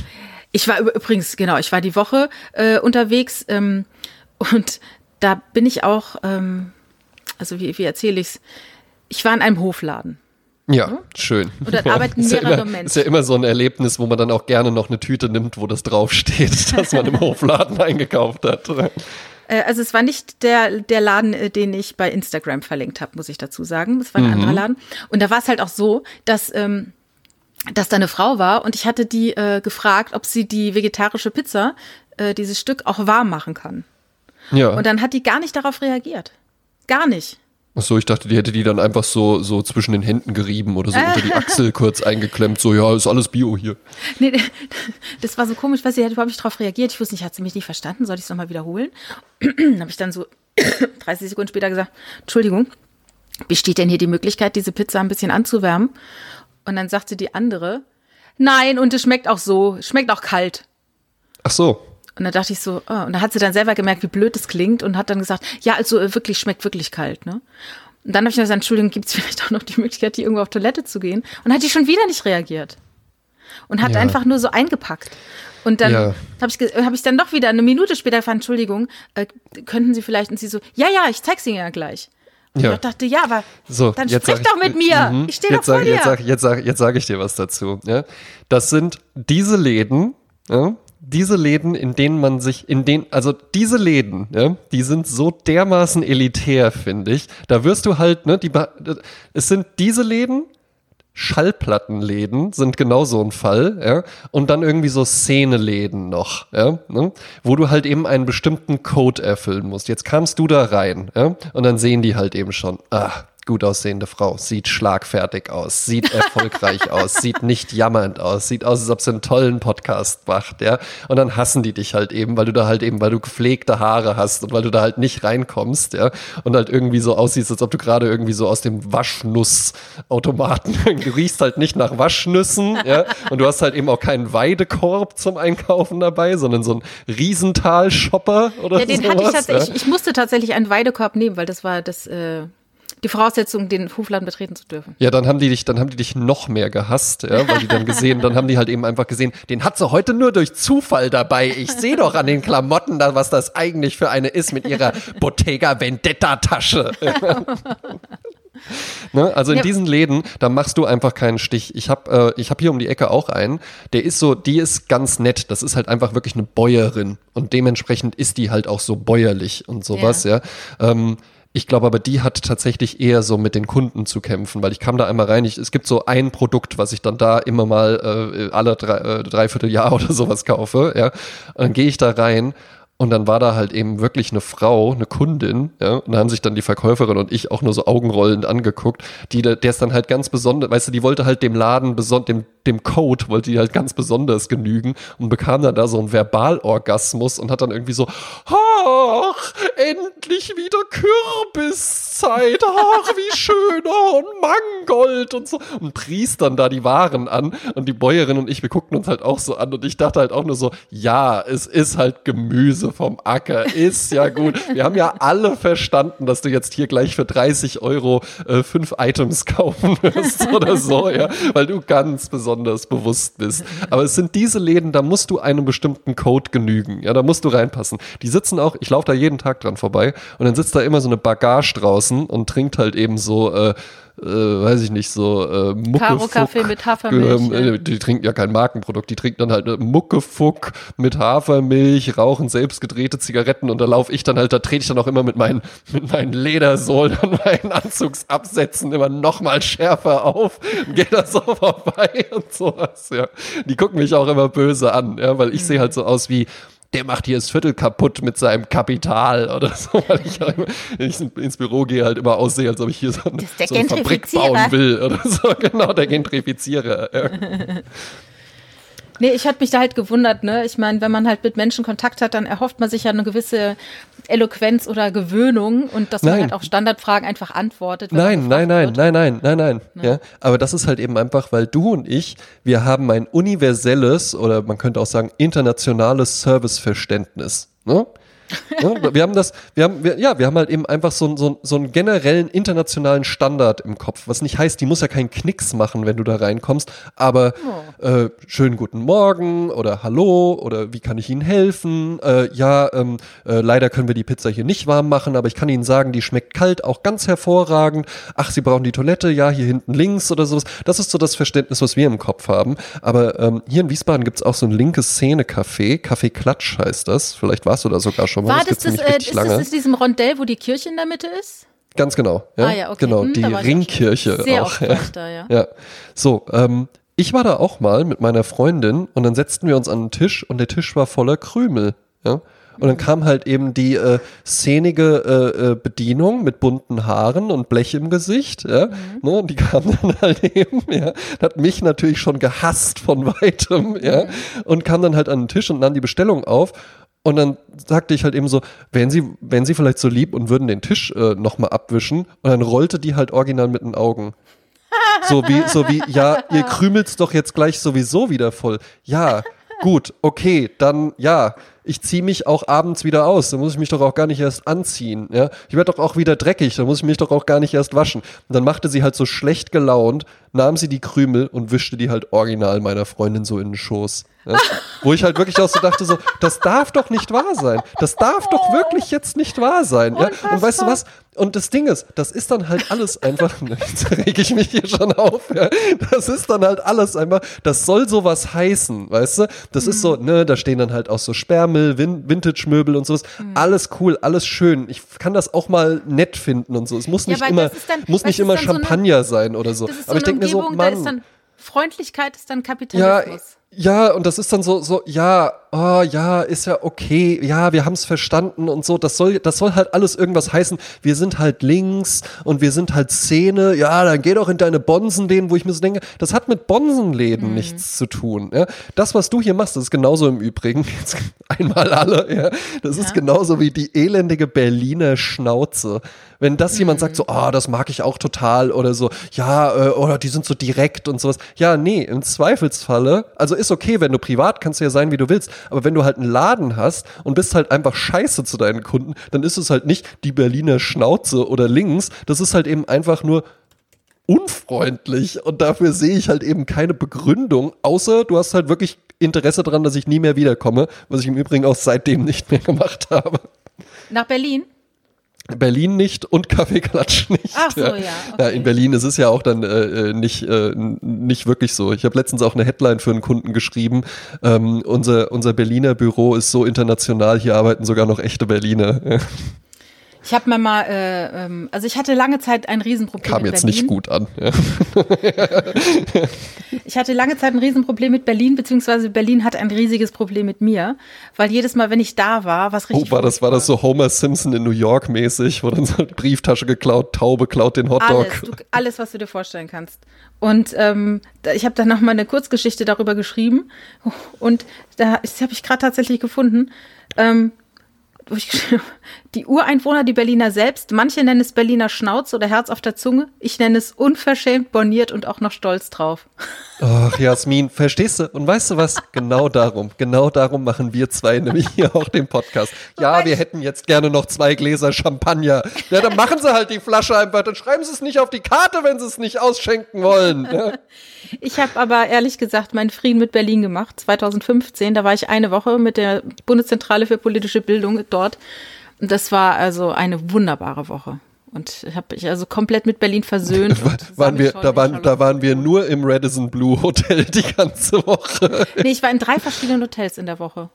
ich war üb- übrigens, genau, ich war die Woche äh, unterwegs ähm, und da bin ich auch, ähm, also wie, wie erzähle ich's? Ich war in einem Hofladen. Ja, schön. Und dann ja, arbeiten ist ja mehrere immer, Menschen. Ist ja immer so ein Erlebnis, wo man dann auch gerne noch eine Tüte nimmt, wo das draufsteht, dass man im Hofladen eingekauft hat. Äh, also es war nicht der, der Laden, äh, den ich bei Instagram verlinkt habe, muss ich dazu sagen. Es war ein anderer Laden. Und da war es halt auch so, dass, ähm, dass da eine Frau war und ich hatte die äh, gefragt, ob sie die vegetarische Pizza, äh, dieses Stück, auch warm machen kann. Ja. Und dann hat die gar nicht darauf reagiert. Gar nicht. Achso, ich dachte, die hätte die dann einfach so, so zwischen den Händen gerieben oder so unter die Achsel kurz eingeklemmt. So, ja, ist alles Bio hier. Nee, das war so komisch, weil sie hat überhaupt nicht darauf reagiert. Ich wusste nicht, hat sie mich nicht verstanden? Soll ich es nochmal wiederholen? Dann habe ich dann so 30 Sekunden später gesagt, Entschuldigung, besteht denn hier die Möglichkeit, diese Pizza ein bisschen anzuwärmen? Und dann sagte die andere, nein, und es schmeckt auch so, es schmeckt auch kalt. Ach so. Und dann dachte ich so, oh. und dann hat sie dann selber gemerkt, wie blöd es klingt und hat dann gesagt, ja, also äh, wirklich, schmeckt wirklich kalt, ne? Und dann habe ich gesagt, Entschuldigung, gibt es vielleicht auch noch die Möglichkeit, hier irgendwo auf Toilette zu gehen? Und hat die schon wieder nicht reagiert. Und hat Ja. einfach nur so eingepackt. Und dann Ja. habe ich, hab ich dann doch wieder eine Minute später gefragt, Entschuldigung, äh, könnten Sie vielleicht, und sie so, ja, ja, ich zeig's Ihnen ja gleich. Und Ja. ich dachte, ja, aber So, dann jetzt sprich sag ich- doch mit mir. Mhm. Ich stehe doch jetzt vor sag, dir. Jetzt sage jetzt sag, jetzt sag ich dir was dazu. Ja? Das sind diese Läden, ja? Diese Läden, in denen man sich, in denen, also diese Läden, ja, die sind so dermaßen elitär, finde ich. Da wirst du halt, ne, die, es sind diese Läden, Schallplattenläden sind genau so ein Fall, ja. Und dann irgendwie so Szeneläden noch, ja, ne? wo du halt eben einen bestimmten Code erfüllen musst. Jetzt kamst du da rein, ja, und dann sehen die halt eben schon, ah, gut aussehende Frau, sieht schlagfertig aus, sieht erfolgreich aus, sieht nicht jammernd aus, sieht aus, als ob sie einen tollen Podcast macht, ja. Und dann hassen die dich halt eben, weil du da halt eben, weil du gepflegte Haare hast und weil du da halt nicht reinkommst, ja. Und halt irgendwie so aussiehst, als ob du gerade irgendwie so aus dem Waschnussautomaten, du riechst halt nicht nach Waschnüssen, ja. Und du hast halt eben auch keinen Weidekorb zum Einkaufen dabei, sondern so einen Riesental-Shopper oder Ja, den sowas. hatte ich tatsächlich. ja. Ich musste tatsächlich einen Weidekorb nehmen, weil das war das, äh, die Voraussetzung, den Hofladen betreten zu dürfen. Ja, dann haben die dich, dann haben die dich noch mehr gehasst, ja, weil die dann gesehen, dann haben die halt eben einfach gesehen, den hat sie heute nur durch Zufall dabei. Ich sehe doch an den Klamotten da, was das eigentlich für eine ist mit ihrer Bottega Vendetta Tasche. Ne? Also in Ja. diesen Läden, da machst du einfach keinen Stich. Ich habe äh, ich hab hier um die Ecke auch einen, der ist so, die ist ganz nett. Das ist halt einfach wirklich eine Bäuerin und dementsprechend ist die halt auch so bäuerlich und sowas, ja. Ähm, ich glaube aber, die hat tatsächlich eher so mit den Kunden zu kämpfen, weil ich kam da einmal rein. Ich, es gibt so ein Produkt, was ich dann da immer mal äh, alle drei, äh, dreiviertel Jahr oder sowas kaufe. Ja, und dann gehe ich da rein und dann war da halt eben wirklich eine Frau, eine Kundin, ja, und da haben sich dann die Verkäuferin und ich auch nur so augenrollend angeguckt, die, der ist dann halt ganz besonders, weißt du, die wollte halt dem Laden, dem, dem Code, wollte die halt ganz besonders genügen und bekam dann da so einen Verbalorgasmus und hat dann irgendwie so, ach, endlich wieder Kürbiszeit, ach, wie schön, oh, und Mangold und so. Und pries dann da die Waren an. Und die Bäuerin und ich, wir guckten uns halt auch so an. Und ich dachte halt auch nur so, ja, es ist halt Gemüse vom Acker, ist ja gut. Wir haben ja alle verstanden, dass du jetzt hier gleich für 30 Euro äh, fünf Items kaufen wirst oder so, ja, weil du ganz besonders bewusst bist. Aber es sind diese Läden, da musst du einem bestimmten Code genügen, ja, da musst du reinpassen. Die sitzen auch, ich laufe da jeden Tag dran vorbei und dann sitzt da immer so eine Bagage draußen und trinkt halt eben so, äh, äh, weiß ich nicht, so äh, Muckefuck. Mit Hafermilch, Ähm, äh, die trinken ja kein Markenprodukt, die trinken dann halt äh, Muckefuck mit Hafermilch, rauchen selbst gedrehte Zigaretten und da laufe ich dann halt, da trete ich dann auch immer mit meinen, mit meinen Ledersohlen an meinen Anzugsabsätzen immer noch mal schärfer auf und gehe da so vorbei und sowas, ja. Die gucken mich auch immer böse an, ja, weil ich sehe halt so aus wie, der macht hier das Viertel kaputt mit seinem Kapital oder so, weil ich, auch immer, wenn ich ins Büro gehe, halt immer aussehe, als ob ich hier so, ein, ist der so eine Fabrik bauen will oder so. Genau, der Gentrifizierer. Nee, ich hatte mich da halt gewundert, ne? Ich meine, wenn man halt mit Menschen Kontakt hat, dann erhofft man sich ja eine gewisse Eloquenz oder Gewöhnung und dass man Nein. halt auf Standardfragen einfach antwortet. Nein, man nein, nein, wird. nein, nein, nein, nein. Ja, aber das ist halt eben einfach, weil du und ich, wir haben ein universelles oder man könnte auch sagen internationales Serviceverständnis. Ne? Ja, wir haben das, wir haben, wir, ja, wir haben halt eben einfach so, einen- so, so einen generellen internationalen Standard im Kopf, was nicht heißt, die muss ja keinen Knicks machen, wenn du da reinkommst, aber äh, schönen guten Morgen oder Hallo oder wie kann ich Ihnen helfen? Äh, ja, ähm, äh, leider können wir die Pizza hier nicht warm machen, aber ich kann Ihnen sagen, die schmeckt kalt auch ganz hervorragend. Ach, Sie brauchen die Toilette, ja, hier hinten links oder sowas. Das ist so das Verständnis, was wir im Kopf haben. Aber ähm, hier in Wiesbaden gibt's auch so ein linkes Szene-Café, Café Klatsch heißt das. Vielleicht warst du da sogar schon mal. War das das, äh, ist lange. das in diesem Rondell, wo die Kirche in der Mitte ist? Ganz genau. Ja? Ah ja, okay. Genau, Hm, die Ringkirche Sehr auch. ja. da, ja. Ja, so, ähm, ich war da auch mal mit meiner Freundin und dann setzten wir uns an den Tisch und der Tisch war voller Krümel. Ja? Und dann kam halt eben die äh, szenige äh, äh, Bedienung mit bunten Haaren und Blech im Gesicht. Ja? Ne? Und die kam dann halt eben, ja, hat mich natürlich schon gehasst von weitem, ja, und kam dann halt an den Tisch und nahm die Bestellung auf. Und dann sagte ich halt eben so, wären Sie, wären Sie vielleicht so lieb und würden den Tisch äh, nochmal abwischen? Und dann rollte die halt original mit den Augen. So wie, so wie, ja, ihr krümelt's doch jetzt gleich sowieso wieder voll. Ja, gut, okay, dann, ja, ich ziehe mich auch abends wieder aus, dann muss ich mich doch auch gar nicht erst anziehen. Ja? Ich werde doch auch wieder dreckig, dann muss ich mich doch auch gar nicht erst waschen. Und dann machte sie halt so schlecht gelaunt, nahm sie die Krümel und wischte die halt original meiner Freundin so in den Schoß. Ja? Wo ich halt wirklich auch so dachte, so, das darf doch nicht wahr sein. Das darf doch wirklich jetzt nicht wahr sein. Ja? Und weißt du was? Und das Ding ist, das ist dann halt alles einfach, jetzt rege ich mich hier schon auf, ja. Das ist dann halt alles einfach, das soll sowas heißen, weißt du? Das mhm. ist so, ne, da stehen dann halt auch so Sperrmüll, Vin Vintage-Möbel und sowas. Mhm. Alles cool, alles schön. Ich kann das auch mal nett finden und so. Es muss nicht ja, immer, dann, muss nicht immer Champagner so eine, sein oder so. so Aber ich denke mir so, Mann. Freundlichkeit ist dann Kapitalismus. Ja, ja, und das ist dann so, so, ja, oh, ja, ist ja okay, ja, wir haben es verstanden und so. Das soll, das soll halt alles irgendwas heißen. Wir sind halt links und wir sind halt Szene. Ja, dann geh doch in deine Bonsenläden, wo ich mir so denke, das hat mit Bonsenläden mhm. nichts zu tun. Ja? Das, was du hier machst, das ist genauso im Übrigen, jetzt einmal alle, ja, das ja. ist genauso wie die elendige Berliner Schnauze. Wenn das mhm. jemand sagt, so, ah, oh, das mag ich auch total oder so, ja, äh, oder die sind so direkt und sowas. Ja, nee, im Zweifelsfalle, also ist okay, wenn du privat kannst du ja sein, wie du willst, aber wenn du halt einen Laden hast und bist halt einfach scheiße zu deinen Kunden, dann ist es halt nicht die Berliner Schnauze oder links, das ist halt eben einfach nur unfreundlich und dafür sehe ich halt eben keine Begründung, außer du hast halt wirklich Interesse daran, dass ich nie mehr wiederkomme, was ich im Übrigen auch seitdem nicht mehr gemacht habe. Nach Berlin? Berlin nicht und Kaffeeklatsch nicht. Ach so, ja. Ja, okay. ja in Berlin ist es ja auch dann äh, äh, nicht, äh, nicht wirklich so. Ich habe letztens auch eine Headline für einen Kunden geschrieben. Ähm, unser, unser Berliner Büro ist so international, hier arbeiten sogar noch echte Berliner. Ich habe mir mal, äh, ähm, also ich hatte lange Zeit ein Riesenproblem Kam mit jetzt nicht gut an. Ja. ich hatte lange Zeit ein Riesenproblem mit Berlin, beziehungsweise Berlin hat ein riesiges Problem mit mir, weil jedes Mal, wenn ich da war, was richtig. Oh, war das, war das so Homer Simpson in New York mäßig, wo dann so eine Brieftasche geklaut, Taube klaut den Hotdog. Alles, du, alles was du dir vorstellen kannst. Und ähm, ich habe dann noch mal eine Kurzgeschichte darüber geschrieben und da habe ich gerade tatsächlich gefunden. Ähm, die Ureinwohner, die Berliner selbst, manche nennen es Berliner Schnauz oder Herz auf der Zunge. Ich nenne es unverschämt, borniert und auch noch stolz drauf. Ach, Jasmin, verstehst du? Und weißt du was? Genau darum, genau darum machen wir zwei nämlich hier auch den Podcast. Ja, wir hätten jetzt gerne noch zwei Gläser Champagner. Ja, dann machen sie halt die Flasche einfach, dann schreiben sie es nicht auf die Karte, wenn sie es nicht ausschenken wollen. Ja? Ich habe aber ehrlich gesagt meinen Frieden mit Berlin gemacht, 2015. Da war ich eine Woche mit der Bundeszentrale für politische Bildung dort. Das war also eine wunderbare Woche. Und habe mich also komplett mit Berlin versöhnt. War, waren wir, da, waren, da waren wir nur im Radisson Blue Hotel die ganze Woche. Nee, ich war in drei verschiedenen Hotels in der Woche.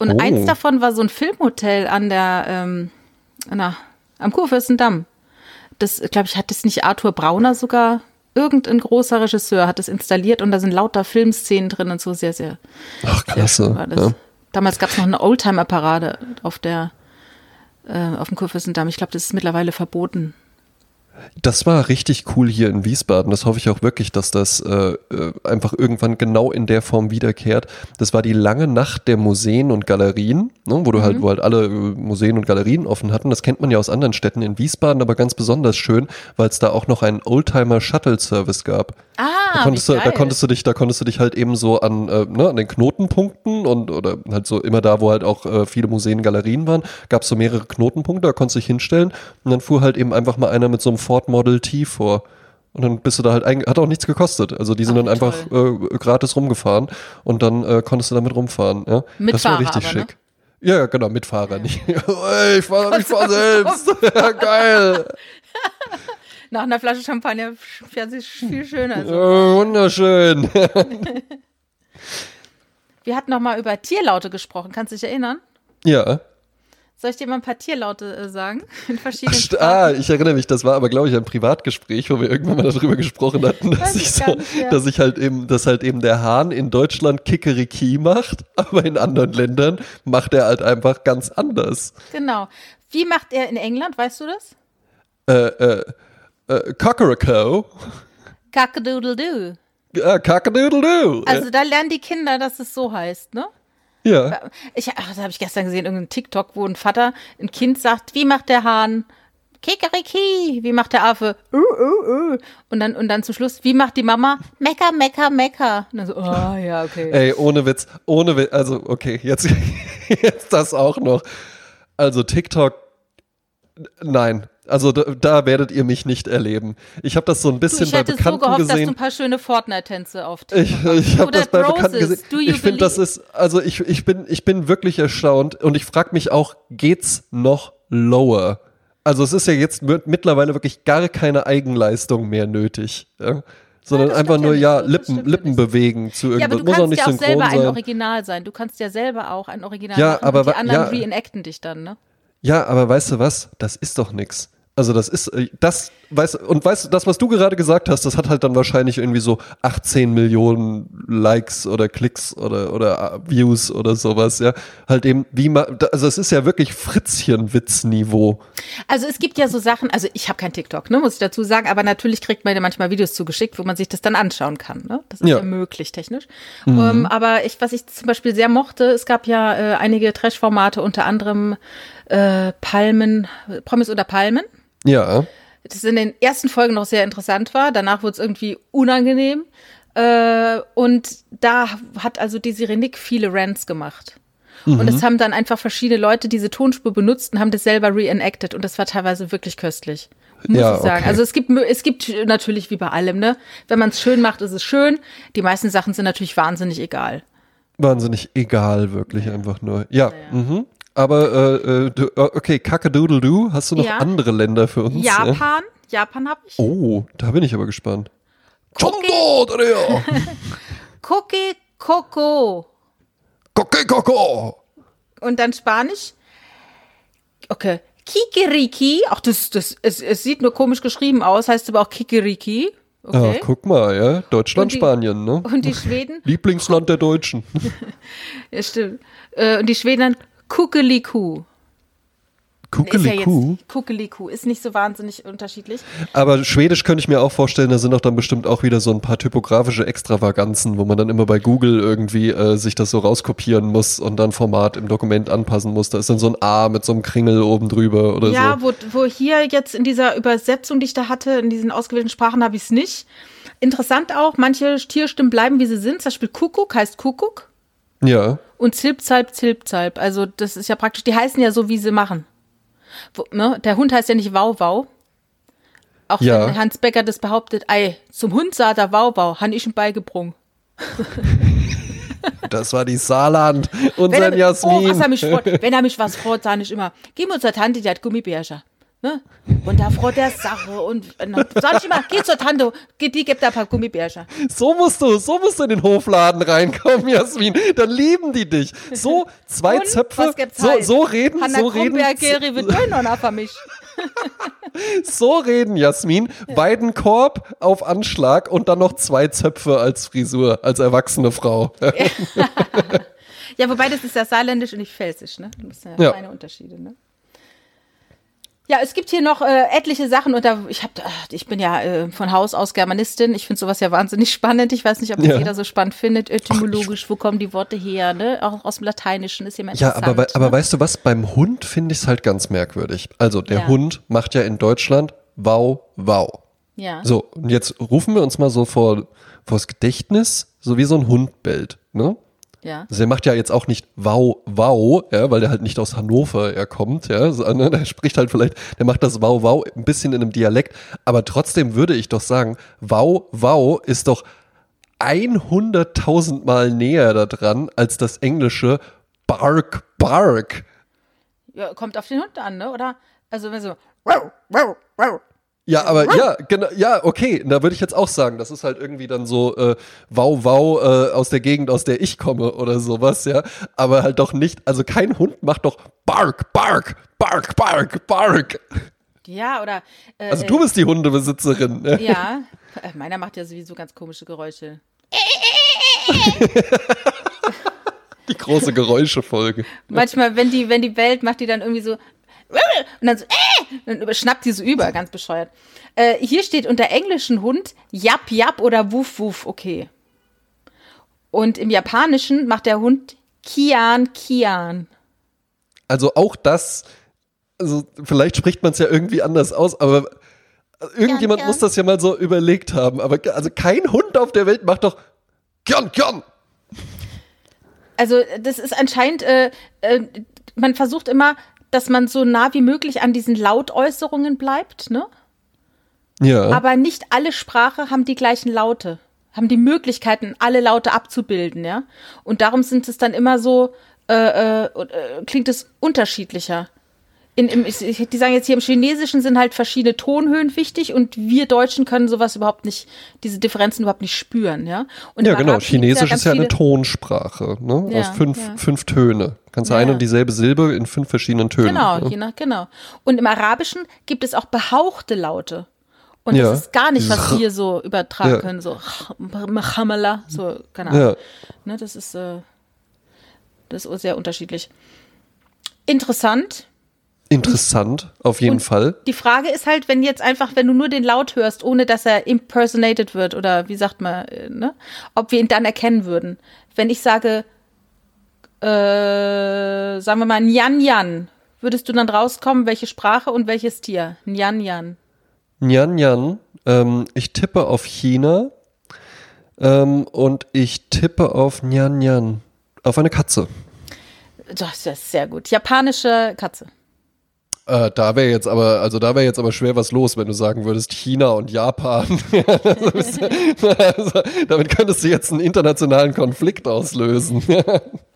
Und oh. eins davon war so ein Filmhotel an der, ähm, na, am Kurfürstendamm. Das, glaube ich, hat das nicht Arthur Brauner sogar irgendein großer Regisseur hat es installiert und da sind lauter Filmszenen drin und so sehr, sehr. Ach, klasse. Ja. Damals gab es noch eine Oldtimer-Parade auf der, äh, auf dem Kurfürstendamm. Ich glaube, das ist mittlerweile verboten. Das war richtig cool hier in Wiesbaden. Das hoffe ich auch wirklich, dass das äh, äh, einfach irgendwann genau in der Form wiederkehrt. Das war die lange Nacht der Museen und Galerien, ne, wo du halt, mhm. halt, wo halt alle äh, Museen und Galerien offen hatten. Das kennt man ja aus anderen Städten in Wiesbaden, aber ganz besonders schön, weil es da auch noch einen Oldtimer Shuttle Service gab. Ah, da konntest, du, da konntest du dich, da konntest du dich halt eben so an, äh, ne, an den Knotenpunkten und oder halt so immer da, wo halt auch äh, viele Museen, Galerien waren, gab es so mehrere Knotenpunkte, da konntest du dich hinstellen und dann fuhr halt eben einfach mal einer mit so einem Ford Model T vor. Und dann bist du da halt, hat auch nichts gekostet. Also die sind Ach, dann einfach äh, gratis rumgefahren und dann äh, konntest du damit rumfahren. Ja? Mit das war richtig aber, ne? schick. Ne? Ja, genau, mit Fahrer ja. nicht. ich fahre ich fahr selbst. ja, geil. Nach einer Flasche Champagner fährt sich viel schöner. So. Ja, wunderschön. Wir hatten noch mal über Tierlaute gesprochen. Kannst du dich erinnern? Ja. Soll ich dir mal ein paar Tierlaute äh, sagen? In verschiedenen Ach, Ah, ich erinnere mich, das war aber, glaube ich, ein Privatgespräch, wo wir irgendwann mal darüber gesprochen hatten, dass ich, so, dass ich halt eben, dass halt eben der Hahn in Deutschland Kikeriki macht, aber in anderen Ländern macht er halt einfach ganz anders. Genau. Wie macht er in England, weißt du das? Äh, äh, äh Cockerico. Cockadoodle-doo. Ja, Cockadoodle-doo. Also da lernen die Kinder, dass es so heißt, ne? Ja. Ich, ach, das habe ich gestern gesehen, irgendein TikTok, wo ein Vater ein Kind sagt, wie macht der Hahn? Kikeriki, wie macht der Affe? Uh, uh, uh. Und dann und dann zum Schluss, wie macht die Mama? Mecker, mecker, mecker. Und dann so, oh ja, okay. Ey, ohne Witz, ohne Witz, also okay, jetzt Jetzt das auch noch. Also TikTok, nein. Also da, da werdet ihr mich nicht erleben. Ich habe das so ein bisschen ich bei hätte so Bekannten gehofft, dass du gesehen. ein paar schöne Fortnite-Tänze auf Ich, TikTok ich habe das bei Broses, Bekannten gesehen. Ich finde, das ist, also ich, ich, bin, ich bin wirklich erstaunt und ich frage mich auch, geht's noch lower? Also es ist ja jetzt mi- mittlerweile wirklich gar keine Eigenleistung mehr nötig. Ja? Sondern das einfach ja nur, ja, Lippen, ja Lippen so. bewegen zu Ja, irgendwas. aber du Muss auch kannst nicht ja auch selber ein sein. Original sein. Du kannst ja selber auch ein Original Ja, machen aber und die anderen ja. reenacten dich dann, ne? Ja, aber weißt du was? Das ist doch nix. Also das ist äh, das weißt und weißt das was du gerade gesagt hast, das hat halt dann wahrscheinlich irgendwie so 18 Millionen Likes oder Klicks oder oder äh, Views oder sowas, ja. Halt eben wie man also es ist ja wirklich Fritzchen Witzniveau. Also es gibt ja so Sachen, also ich habe kein TikTok, ne, muss ich dazu sagen, aber natürlich kriegt man ja manchmal Videos zugeschickt, wo man sich das dann anschauen kann. Ne? Das ist ja, Ja. möglich technisch. Ähm, aber ich, was ich zum Beispiel sehr mochte, es gab ja äh, einige Trash-Formate, unter anderem äh, Palmen, Promis oder Palmen. Ja. das in den ersten Folgen noch sehr interessant war. Danach wurde es irgendwie unangenehm. Äh, und da hat also die Sirenik viele Rants gemacht. Und es haben dann einfach verschiedene Leute diese Tonspur benutzt und haben das selber reenacted. Und das war teilweise wirklich köstlich. Muss Ja, ich sagen. okay. Also es gibt, es gibt natürlich wie bei allem, ne? Wenn man es schön macht, ist es schön. Die meisten Sachen sind natürlich wahnsinnig egal. Wahnsinnig egal, wirklich einfach nur. Ja. Mhm. Aber äh, äh, äh, okay, Kackadoodle-Doo, hast du noch Ja. andere Länder für uns? Ja? Japan, Japan habe ich. Oh, da bin ich aber gespannt. Chondo. Cookie Coco. Coque Coco. Und dann Spanisch. Okay. Kikiriki. Ach, das, das, es, es sieht nur komisch geschrieben aus, heißt aber auch Kikiriki. Okay. guck mal, ja. Deutschland, die- Spanien, ne? Und die Schweden, Lieblingsland der Deutschen. ja, stimmt. Äh, und die Schweden dann Kukeliku. Ist ja Kukeliku, ist nicht so wahnsinnig unterschiedlich. Aber Schwedisch könnte ich mir auch vorstellen, da sind doch dann bestimmt auch wieder so ein paar typografische Extravaganzen, wo man dann immer bei Google irgendwie äh, sich das so rauskopieren muss und dann Format im Dokument anpassen muss. Da ist dann so ein A mit so einem Kringel oben drüber oder Ja, so. wo, wo hier jetzt in dieser Übersetzung, die ich da hatte, in diesen ausgewählten Sprachen habe ich es nicht. Interessant auch, manche Tierstimmen bleiben, wie sie sind. Zum Beispiel Kuckuck heißt Kuckuck Ja. und Zilpzalp, Zilpzalp. Also das ist ja praktisch, die heißen ja so, wie sie machen. Wo, ne? Der Hund heißt ja nicht Wau Wau. Auch Ja. wenn Hans Becker das behauptet, ei, zum Hund sah der Wau Wau, han ich ihm beigebrungen. Das war die Saarland und Wenn sein er, Jasmin. oh, was er mich freut. Wenn er mich was freut, sage ich immer, geh mal zur Tante, die hat Gummibärchen. Ne? Und da freut er Sache. Und äh, dann sag ich immer, geh zur Tante, geh, die gibt da ein paar Gummibärchen. So musst du, so musst du in den Hofladen reinkommen, Jasmin. Dann lieben die dich. So zwei Und, Zöpfe, so, halt? so reden, Hanna so reden, so reden, Jasmin. Weidenkorb auf Anschlag und dann noch zwei Zöpfe als Frisur, als erwachsene Frau. Ja, wobei das ist ja saarländisch und nicht pfälzisch, ne? Das sind Ja. ja kleine Unterschiede, ne? Ja, es gibt hier noch äh, etliche Sachen und da, ich hab, da- ich bin ja äh, von Haus aus Germanistin. Ich finde sowas ja wahnsinnig spannend. Ich weiß nicht, ob das Ja. jeder so spannend findet. Etymologisch, wo kommen die Worte her? Ne? Auch aus dem Lateinischen ist immer Ja, aber, wei- aber ne? weißt du was? Beim Hund finde ich es halt ganz merkwürdig. Also, der Ja. Hund macht ja in Deutschland Wow, wow. ja. So, und jetzt rufen wir uns mal so vor, vors Gedächtnis, so wie so ein Hund bellt, ne? Ja. Also er macht ja jetzt auch nicht wow, wow, ja, weil der halt nicht aus Hannover er kommt, ja, sondern er spricht halt vielleicht, der macht das wow, wow ein bisschen in einem Dialekt, aber trotzdem würde ich doch sagen, wow, wow ist doch 100.000 Mal näher da dran als das englische bark, bark. ja. Kommt auf den Hund an, ne? Oder? Also, wenn so, Ja, aber ja, genau, ja, okay, da würde ich jetzt auch sagen, das ist halt irgendwie dann so äh, wow, wow äh, aus der Gegend, aus der ich komme oder sowas, ja, aber halt doch nicht, also kein Hund macht doch bark, bark, bark, bark, bark. ja, oder. Äh, Also du bist die Hundebesitzerin. Ne? Ja, Äh, meiner macht ja sowieso ganz komische Geräusche. Die große Geräuschefolge. Manchmal, wenn die, wenn die bellt, macht die dann irgendwie so. Und dann so, äh, dann schnappt die so über, ganz bescheuert. Äh, hier steht unter englischen Hund Jap Jap oder Wuf Wuf, okay. Und im Japanischen macht der Hund Kian Kian. Also auch das, also vielleicht spricht man es ja irgendwie anders aus, aber irgendjemand Kyan, muss das ja mal so überlegt haben. Aber also kein Hund auf der Welt macht doch Kyan, Kyan. also das ist anscheinend, äh, äh, man versucht immer, dass man so nah wie möglich an diesen Lautäußerungen bleibt, ne? Ja. Aber nicht alle Sprache haben die gleichen Laute, haben die Möglichkeiten, alle Laute abzubilden, ja. Und darum sind es dann immer so, äh, äh, äh klingt es unterschiedlicher. In, im, die sagen jetzt hier im Chinesischen sind halt verschiedene Tonhöhen wichtig und wir Deutschen können sowas überhaupt nicht, diese Differenzen überhaupt nicht spüren, ja. Und ja, genau. Chinesisch ja ist ja eine Tonsprache, ne? Ja, Aus fünf, ja. fünf Töne. Kannst du eine und dieselbe Silbe in fünf verschiedenen Tönen. Genau, ne? je nach, genau. Und im Arabischen gibt es auch behauchte Laute. Und das ist gar nicht, was wir so übertragen können, so Machamala, so, keine Ahnung. Ja. Ne, das ist, äh, das ist sehr unterschiedlich. Interessant. Interessant, auf jeden und Fall. Die Frage ist halt, wenn jetzt einfach, wenn du nur den Laut hörst, ohne dass er impersonated wird oder wie sagt man, äh, ne, ob wir ihn dann erkennen würden. Wenn ich sage, äh, sagen wir mal Nyan Nyan, würdest du dann rauskommen, welche Sprache und welches Tier? Nyan Nyan. Nyan Nyan. Ähm, ich tippe auf China ähm, und ich tippe auf Nyan Nyan. Auf eine Katze. Das ist sehr gut. Japanische Katze. Äh, da wäre jetzt aber, also da wäre jetzt aber schwer was los, wenn du sagen würdest China und Japan. also, damit könntest du jetzt einen internationalen Konflikt auslösen.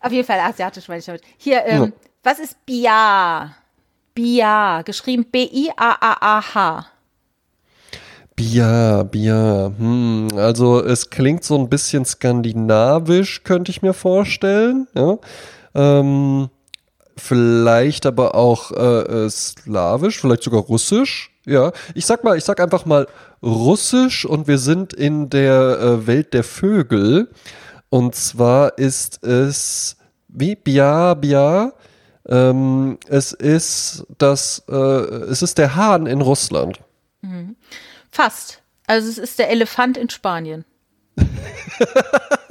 Auf jeden Fall asiatisch meine ich damit. Hier, ähm, ja. was ist Bia? Bia, geschrieben B-I-A-A-A-H. Bia, Bia. Hm, also es klingt so ein bisschen skandinavisch, könnte ich mir vorstellen. Ja. Ähm, vielleicht aber auch äh, äh, slawisch, vielleicht sogar russisch. Ja, ich sag mal, ich sag einfach mal russisch und wir sind in der äh, Welt der Vögel. Und zwar ist es wie Bia, Bia. Ähm, es ist das, äh, es ist der Hahn in Russland. Mhm. Fast. Also es ist der Elefant in Spanien.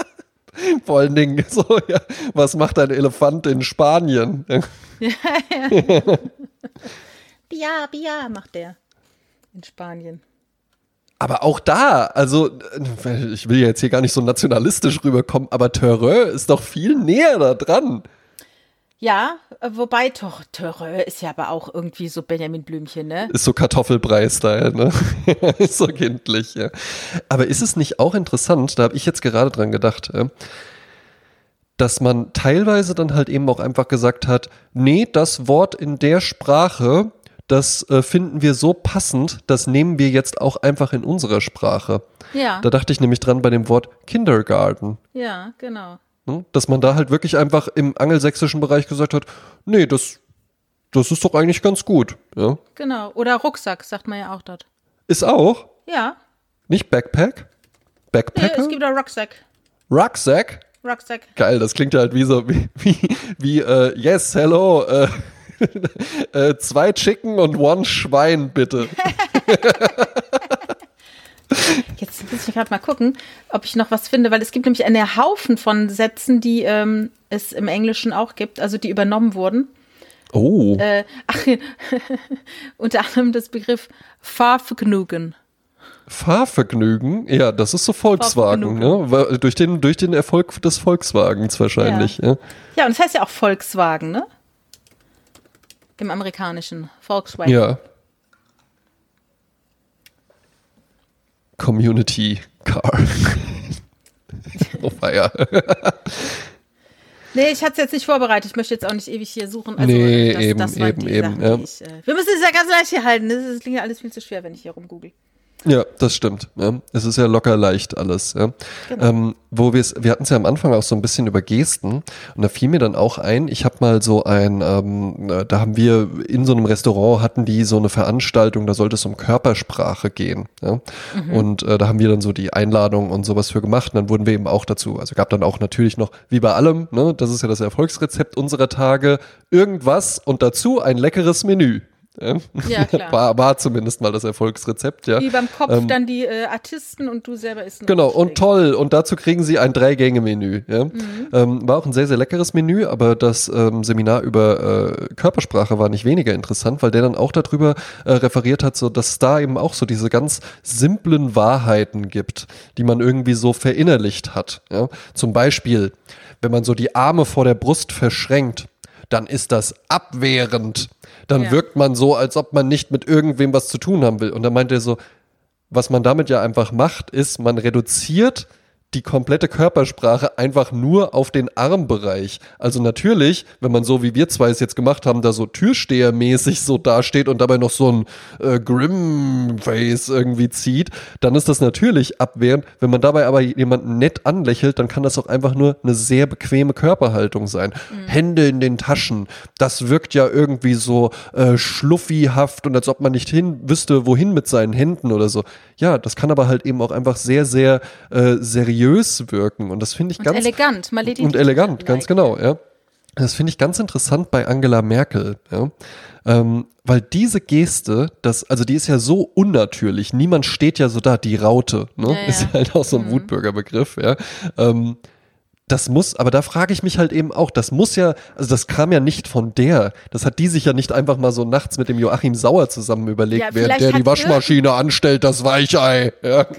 Vor allen Dingen so, ja, was macht ein Elefant in Spanien? Ja, ja. Bia, Bia macht der in Spanien. Aber auch da, also ich will ja jetzt hier gar nicht so nationalistisch rüberkommen, aber Terreur ist doch viel näher da dran. Ja, äh, wobei Törö ist ja aber auch irgendwie so Benjamin Blümchen, ne? Ist so Kartoffelbrei-Style, ne? ist so kindlich, ja. Aber ist es nicht auch interessant, da habe ich jetzt gerade dran gedacht, dass man teilweise dann halt eben auch einfach gesagt hat, nee, das Wort in der Sprache, das äh, finden wir so passend, das nehmen wir jetzt auch einfach in unserer Sprache. Ja. Da dachte ich nämlich dran bei dem Wort Kindergarten. Ja, genau. Ne? Dass man da halt wirklich einfach im angelsächsischen Bereich gesagt hat, nee, das, das ist doch eigentlich ganz gut. Ja? Genau. Oder Rucksack, sagt man ja auch dort. Ist auch? Ja. Nicht Backpack? Backpacker? Nee, es gibt auch Rucksack. Rucksack? Rucksack. Geil, das klingt ja halt wie so, wie, wie, wie uh, yes, hello, uh, uh, zwei Chicken und one Schwein, bitte. Jetzt muss ich gerade mal gucken, ob ich noch was finde, weil es gibt nämlich einen Haufen von Sätzen, die ähm, es im Englischen auch gibt, also die übernommen wurden. Oh. Äh, ach, unter anderem das Begriff Fahrvergnügen. Fahrvergnügen? Ja, das ist so Volkswagen, ne? Durch den, durch den Erfolg des Volkswagens wahrscheinlich. Ja. ja. ja, und es das heißt ja auch Volkswagen, ne? Im amerikanischen Volkswagen. Ja. Community Car. oh feier. Nee, ich hatte es jetzt nicht vorbereitet. Ich möchte jetzt auch nicht ewig hier suchen. Also, nee, das, eben, das eben, eben. Sachen, ja. ich, äh, wir müssen es ja ganz leicht hier halten. Das, klingt ja alles viel zu schwer, wenn ich hier rumgoogle. Ja, das stimmt. Ja. Es ist ja locker leicht alles. Ja. Genau. Ähm, wo wir es, wir hatten es ja am Anfang auch so ein bisschen über Gesten und da fiel mir dann auch ein, ich habe mal so ein, ähm, äh, da haben wir in so einem Restaurant hatten die so eine Veranstaltung, da sollte es um Körpersprache gehen. Ja. Mhm. Und äh, da haben wir dann so die Einladung und sowas für gemacht und dann wurden wir eben auch dazu, also gab dann auch natürlich noch, wie bei allem, ne, das ist ja das Erfolgsrezept unserer Tage, irgendwas und dazu ein leckeres Menü. Ja, klar. War, war zumindest mal das Erfolgsrezept, ja. Wie beim Kopf Ähm, dann die äh, Artisten und du selber isst Genau, und toll. Und dazu kriegen sie ein Drei-Gänge-Menü. Ja? Ähm, war auch ein sehr, sehr leckeres Menü, aber das ähm, Seminar über äh, Körpersprache war nicht weniger interessant, weil der dann auch darüber äh, referiert hat, so, dass es da eben auch so diese ganz simplen Wahrheiten gibt, die man irgendwie so verinnerlicht hat. Ja? Zum Beispiel, wenn man so die Arme vor der Brust verschränkt, dann ist das abwehrend. Dann Ja. wirkt man so, als ob man nicht mit irgendwem was zu tun haben will. Und dann meint er so, was man damit ja einfach macht, ist, man reduziert die komplette Körpersprache einfach nur auf den Armbereich. Also natürlich, wenn man so wie wir zwei es jetzt gemacht haben, da so Türstehermäßig so dasteht und dabei noch so ein äh, Grim-Face irgendwie zieht, dann ist das natürlich abwehrend. Wenn man dabei aber jemanden nett anlächelt, dann kann das auch einfach nur eine sehr bequeme Körperhaltung sein. Hände in den Taschen, das wirkt ja irgendwie so äh, schluffihaft und als ob man nicht hin wüsste, wohin mit seinen Händen oder so. Ja, das kann aber halt eben auch einfach sehr, sehr äh, seriös wirken und das finde ich Und ganz elegant, mal und elegant, like. ganz genau, ja. Das finde ich ganz interessant bei Angela Merkel, ja. Ähm, weil diese Geste, das, also die ist ja so unnatürlich. Niemand steht ja so da, die Raute, ne? Ja, ja. Ist halt auch so ein Wutbürgerbegriff, ja. Ähm, das muss, aber da frage ich mich halt eben auch, das muss ja, also das kam ja nicht von der. Das hat die sich ja nicht einfach mal so nachts mit dem Joachim Sauer zusammen überlegt, Ja, während der die Waschmaschine anstellt, das Weichei. Ja. Habe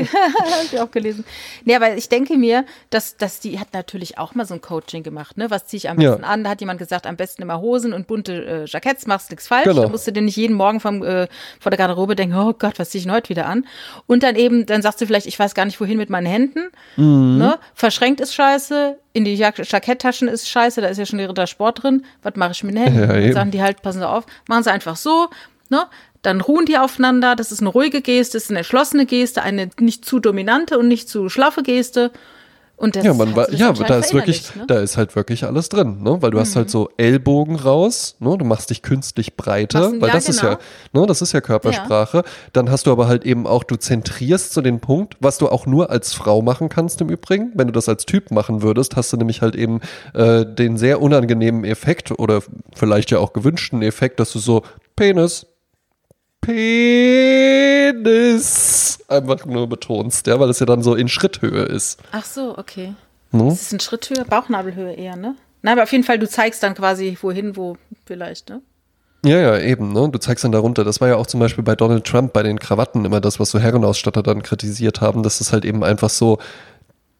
ich auch gelesen. Nee, aber ich denke mir, dass, dass die hat natürlich auch mal so ein Coaching gemacht, ne? Was ziehe ich am Ja. besten an? Da hat jemand gesagt, am besten immer Hosen und bunte äh, Jacketts, machst nichts falsch. Genau. Da musst du dir nicht jeden Morgen vom, äh, vor der Garderobe denken, oh Gott, was ziehe ich denn heute wieder an? Und dann eben, dann sagst du vielleicht, ich weiß gar nicht, wohin mit meinen Händen. Mhm. Ne? Verschränkt ist scheiße, in die Jack Jacketttaschen ist scheiße, da ist ja schon der Ritter Sport drin. Was mache ich mit den Händen? Ja, Dann sagen die halt, passen Sie auf, machen Sie einfach so, ne? Dann ruhen die aufeinander, das ist eine ruhige Geste, das ist eine entschlossene Geste, eine nicht zu dominante und nicht zu schlaffe Geste. Und das Ja, man hat war, ja, da ist wirklich, ne? da ist halt wirklich alles drin, ne? Weil du hast halt so Ellbogen raus, ne? Du machst dich künstlich breiter, weil ja, das ist ja, ne? Das ist ja Körpersprache. Dann hast du aber halt eben auch, du zentrierst zu den Punkt, was du auch nur als Frau machen kannst im Übrigen. Wenn du das als Typ machen würdest, hast du nämlich halt eben äh, den sehr unangenehmen Effekt oder vielleicht ja auch gewünschten Effekt, dass du so Penis, Penis einfach nur betonst, ja, weil es ja dann so in Schritthöhe ist. Ach so, okay. Ne? Das ist ein Schritthöhe, Bauchnabelhöhe eher, ne? Nein, aber auf jeden Fall, du zeigst dann quasi wohin, wo vielleicht, ne? Ja, ja, eben, ne? Du zeigst dann darunter. Das war ja auch zum Beispiel bei Donald Trump bei den Krawatten immer das, was so Herrenausstatter dann kritisiert haben, dass es halt eben einfach so,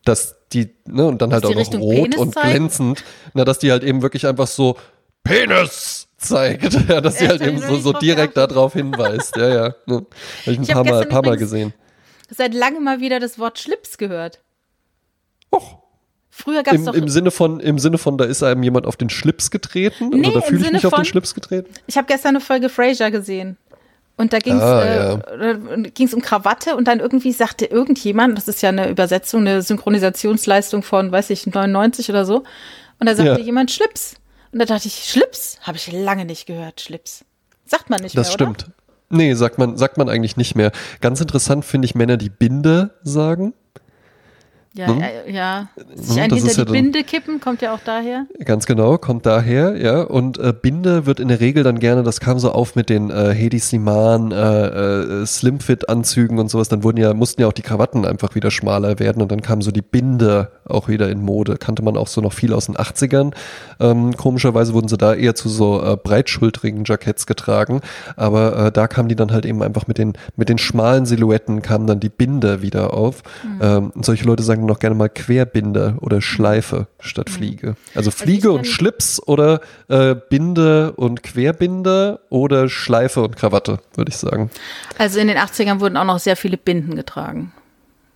dass die, ne, und dann halt auch die noch Richtung rot Penis und zeigen? glänzend, na, dass die halt eben wirklich einfach so Penis zeigt, ja, dass Echt? halt eben so, so direkt darauf hinweist, ja, ja. Ne? Hab ich ein Ich paar Mal, paar Mal gesehen. Seit langem mal wieder das Wort Schlips gehört. Och, Früher gab es im, doch. im Sinne von, im Sinne von, da ist einem jemand auf den Schlips getreten, Nee, oder fühle ich mich auf den von- Schlips getreten. Ich habe gestern eine Folge Frasier gesehen. Und da ging es Ah, äh, ging's um Krawatte und dann irgendwie sagte irgendjemand, das ist ja eine Übersetzung, eine Synchronisationsleistung von, weiß ich, 99 oder so. Und da sagte Ja. jemand Schlips. Und da dachte ich, Schlips? Habe ich lange nicht gehört, Schlips. Sagt man nicht Das mehr, stimmt. Nee, sagt man, sagt man eigentlich nicht mehr. Ganz interessant finde ich Männer, die Binde sagen. Ja, äh, ja. Sich Hm, ein das hinter ja die dann- Binde kippen, kommt ja auch daher. Ganz genau, kommt daher, ja. Und äh, Binde wird in der Regel dann gerne, das kam so auf mit den äh, Hedi Siman äh, äh, Slimfit-Anzügen und sowas, dann wurden ja, mussten ja auch die Krawatten einfach wieder schmaler werden und dann kam so die Binde auch wieder in Mode. Kannte man auch so noch viel aus den 80ern. Ähm, komischerweise wurden sie da eher zu so äh, breitschultrigen Jacketts getragen, aber da kamen die dann halt eben einfach mit den, mit den schmalen Silhouetten kamen dann die Binde wieder auf. Ähm, und solche Leute sagen dann auch gerne mal Querbinde oder Schleife statt Fliege. Also Fliege ich und Schlips oder äh, Binde und Querbinde oder Schleife und Krawatte, würde ich sagen. Also in den 80ern wurden auch noch sehr viele Binden getragen.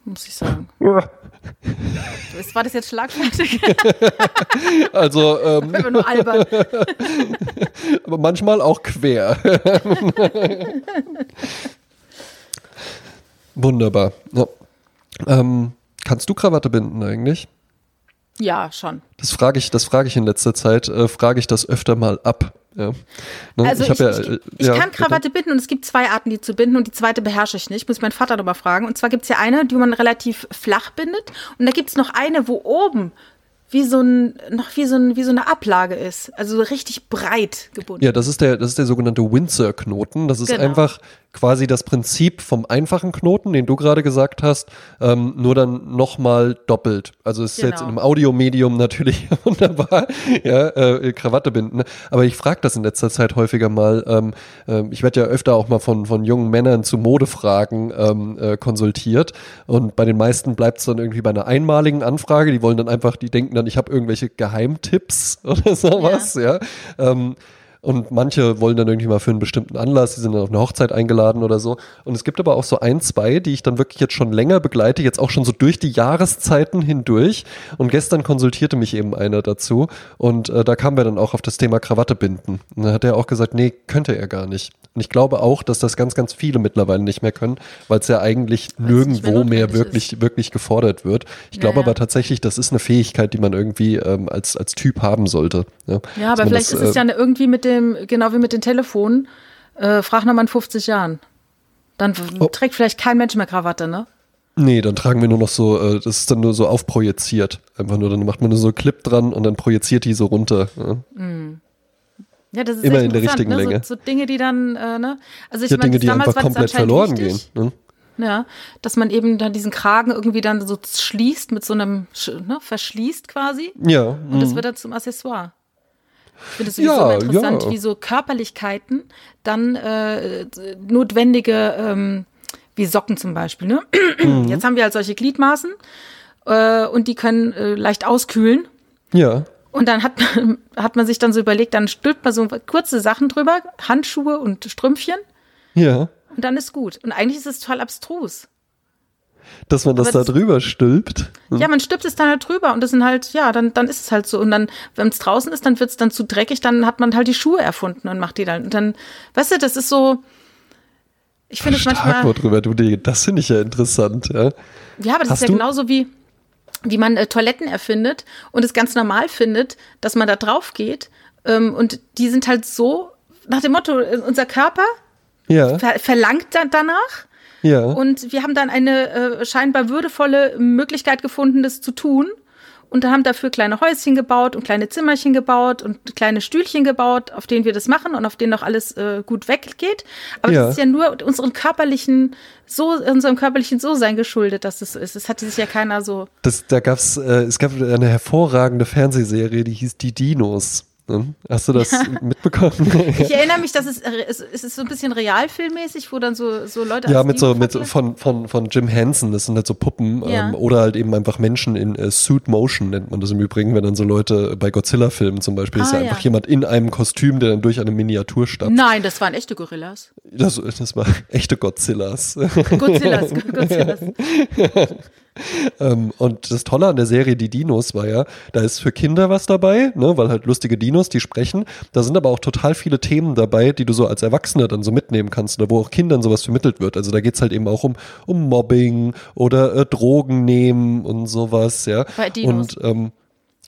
Muss ich sagen. War das jetzt schlagfertig? Also, ähm, Einfach nur albern. aber manchmal auch quer. Wunderbar. Ja. Ähm, kannst du Krawatte binden eigentlich? Ja, schon. Das frage ich, das frage ich in letzter Zeit, äh, frage ich das öfter mal ab. Ja. Ne, Also ich, hab ja, ich, äh, ich ja, kann bitte. Krawatte binden und es gibt zwei Arten, die zu binden und die zweite beherrsche ich nicht. Muss ich meinen Vater nochmal fragen. Und zwar gibt es ja eine, die man relativ flach bindet und da gibt es noch eine, wo oben wie so ein, noch wie so, ein, wie so eine Ablage ist. Also so richtig breit gebunden. Ja, das ist der, das ist der sogenannte Windsor-Knoten. Das ist Genau. einfach quasi das Prinzip vom einfachen Knoten, den du gerade gesagt hast, ähm, nur dann nochmal doppelt. Also es ist jetzt in Genau. einem Audiomedium natürlich wunderbar, ja, äh, Krawatte binden. Aber ich frage das in letzter Zeit häufiger mal. Ähm, ähm, ich werde ja öfter auch mal von, von jungen Männern zu Modefragen ähm, äh, konsultiert. Und bei den meisten bleibt es dann irgendwie bei einer einmaligen Anfrage. Die wollen dann einfach, die denken dann, ich habe irgendwelche Geheimtipps oder sowas, ja. Ähm, und manche wollen dann irgendwie mal für einen bestimmten Anlass, die sind dann auf eine Hochzeit eingeladen oder so. Und es gibt aber auch so ein, zwei, die ich dann wirklich jetzt schon länger begleite, jetzt auch schon so durch die Jahreszeiten hindurch. Und gestern konsultierte mich eben einer dazu. Und äh, da kamen wir dann auch auf das Thema Krawatte binden. Und dann hat er auch gesagt, nee, könnte er gar nicht. Und ich glaube auch, dass das ganz, ganz viele mittlerweile nicht mehr können, weil es ja eigentlich Weil's nicht mehr nirgendwo mehr notwendig wirklich, wirklich gefordert wird. Ich Ja, glaube aber tatsächlich, das ist eine Fähigkeit, die man irgendwie ähm, als, als Typ haben sollte. Ja, Ja, aber vielleicht das, ist es äh, ja irgendwie mit dem, genau wie mit den Telefonen, äh, frag nochmal in 50 Jahren. Dann Oh. trägt vielleicht kein Mensch mehr Krawatte, ne? Nee, dann tragen wir nur noch so, äh, das ist dann nur so aufprojiziert. Einfach nur, dann macht man nur so einen Clip dran und dann projiziert die so runter. Ja, Ja, das ist Immer in der richtigen ne? Länge. So, so Dinge, die dann, äh, ne? Also ich ja meine, Dinge, die einfach komplett verloren wichtig, gehen. Ne? Ja, dass man eben dann diesen Kragen irgendwie dann so schließt mit so einem, ne, verschließt quasi. Ja, Und das mhm. wird dann zum Accessoire. Ich finde es Ja, interessant, ja. wie so Körperlichkeiten dann äh, notwendige, ähm, wie Socken zum Beispiel. Ne? Mhm. Jetzt haben wir halt solche Gliedmaßen äh, und die können äh, leicht auskühlen. ja. Und dann hat, hat man sich dann so überlegt, dann stülpt man so kurze Sachen drüber, Handschuhe und Strümpfchen Ja. und dann ist gut. Und eigentlich ist es total abstrus. Dass man das Aber da das- drüber stülpt. Ja, man stülpt es dann halt drüber und das sind halt, ja, dann, dann ist es halt so. Und dann, wenn es draußen ist, dann wird es dann zu dreckig, dann hat man halt die Schuhe erfunden und macht die dann. Und dann, weißt du, das ist so, ich finde es manchmal, Wort drüber, du, das finde ich ja interessant. Ja. ja, aber das Hast ist ja du- genauso wie, wie man äh, Toiletten erfindet und es ganz normal findet, dass man da drauf geht. Ähm, und die sind halt so, nach dem Motto, äh, unser Körper Ja, ver verlangt dann danach. Ja. Und wir haben dann eine äh, scheinbar würdevolle Möglichkeit gefunden, das zu tun. Und haben dafür kleine Häuschen gebaut und kleine Zimmerchen gebaut und kleine Stühlchen gebaut, auf denen wir das machen und auf denen noch alles äh, gut weggeht. Aber Ja. das ist ja nur unseren körperlichen, so, unserem körperlichen So-Sein geschuldet, dass es so ist. Das hatte sich ja keiner so. Das, da gab's, äh, es gab eine hervorragende Fernsehserie, die hieß Die Dinos. Ne? Hast du das mitbekommen? Ich erinnere mich, dass es, äh, es, es ist so ein bisschen realfilmmäßig, wo dann so, so Leute Ja, mit so, mit von, von, von Jim Henson, das sind halt so Puppen Ja. ähm, oder halt eben einfach Menschen in äh, Suit Motion nennt man das im Übrigen, wenn dann so Leute bei Godzilla-Filmen zum Beispiel, ist Ah, ja einfach ja. jemand in einem Kostüm, der dann durch eine Miniatur stapft. Nein, das waren echte Gorillas. Das, das war echte Godzillas. Godzillas, Godzillas. Ähm, und das Tolle an der Serie Die Dinos war ja, da ist für Kinder was dabei, ne, weil halt lustige Dinos, die sprechen. Da sind aber auch total viele Themen dabei, die du so als Erwachsener dann so mitnehmen kannst oder wo auch Kindern sowas vermittelt wird. Also da geht's halt eben auch um, um Mobbing oder äh, Drogen nehmen und sowas, ja. Bei Dinos. Und ähm,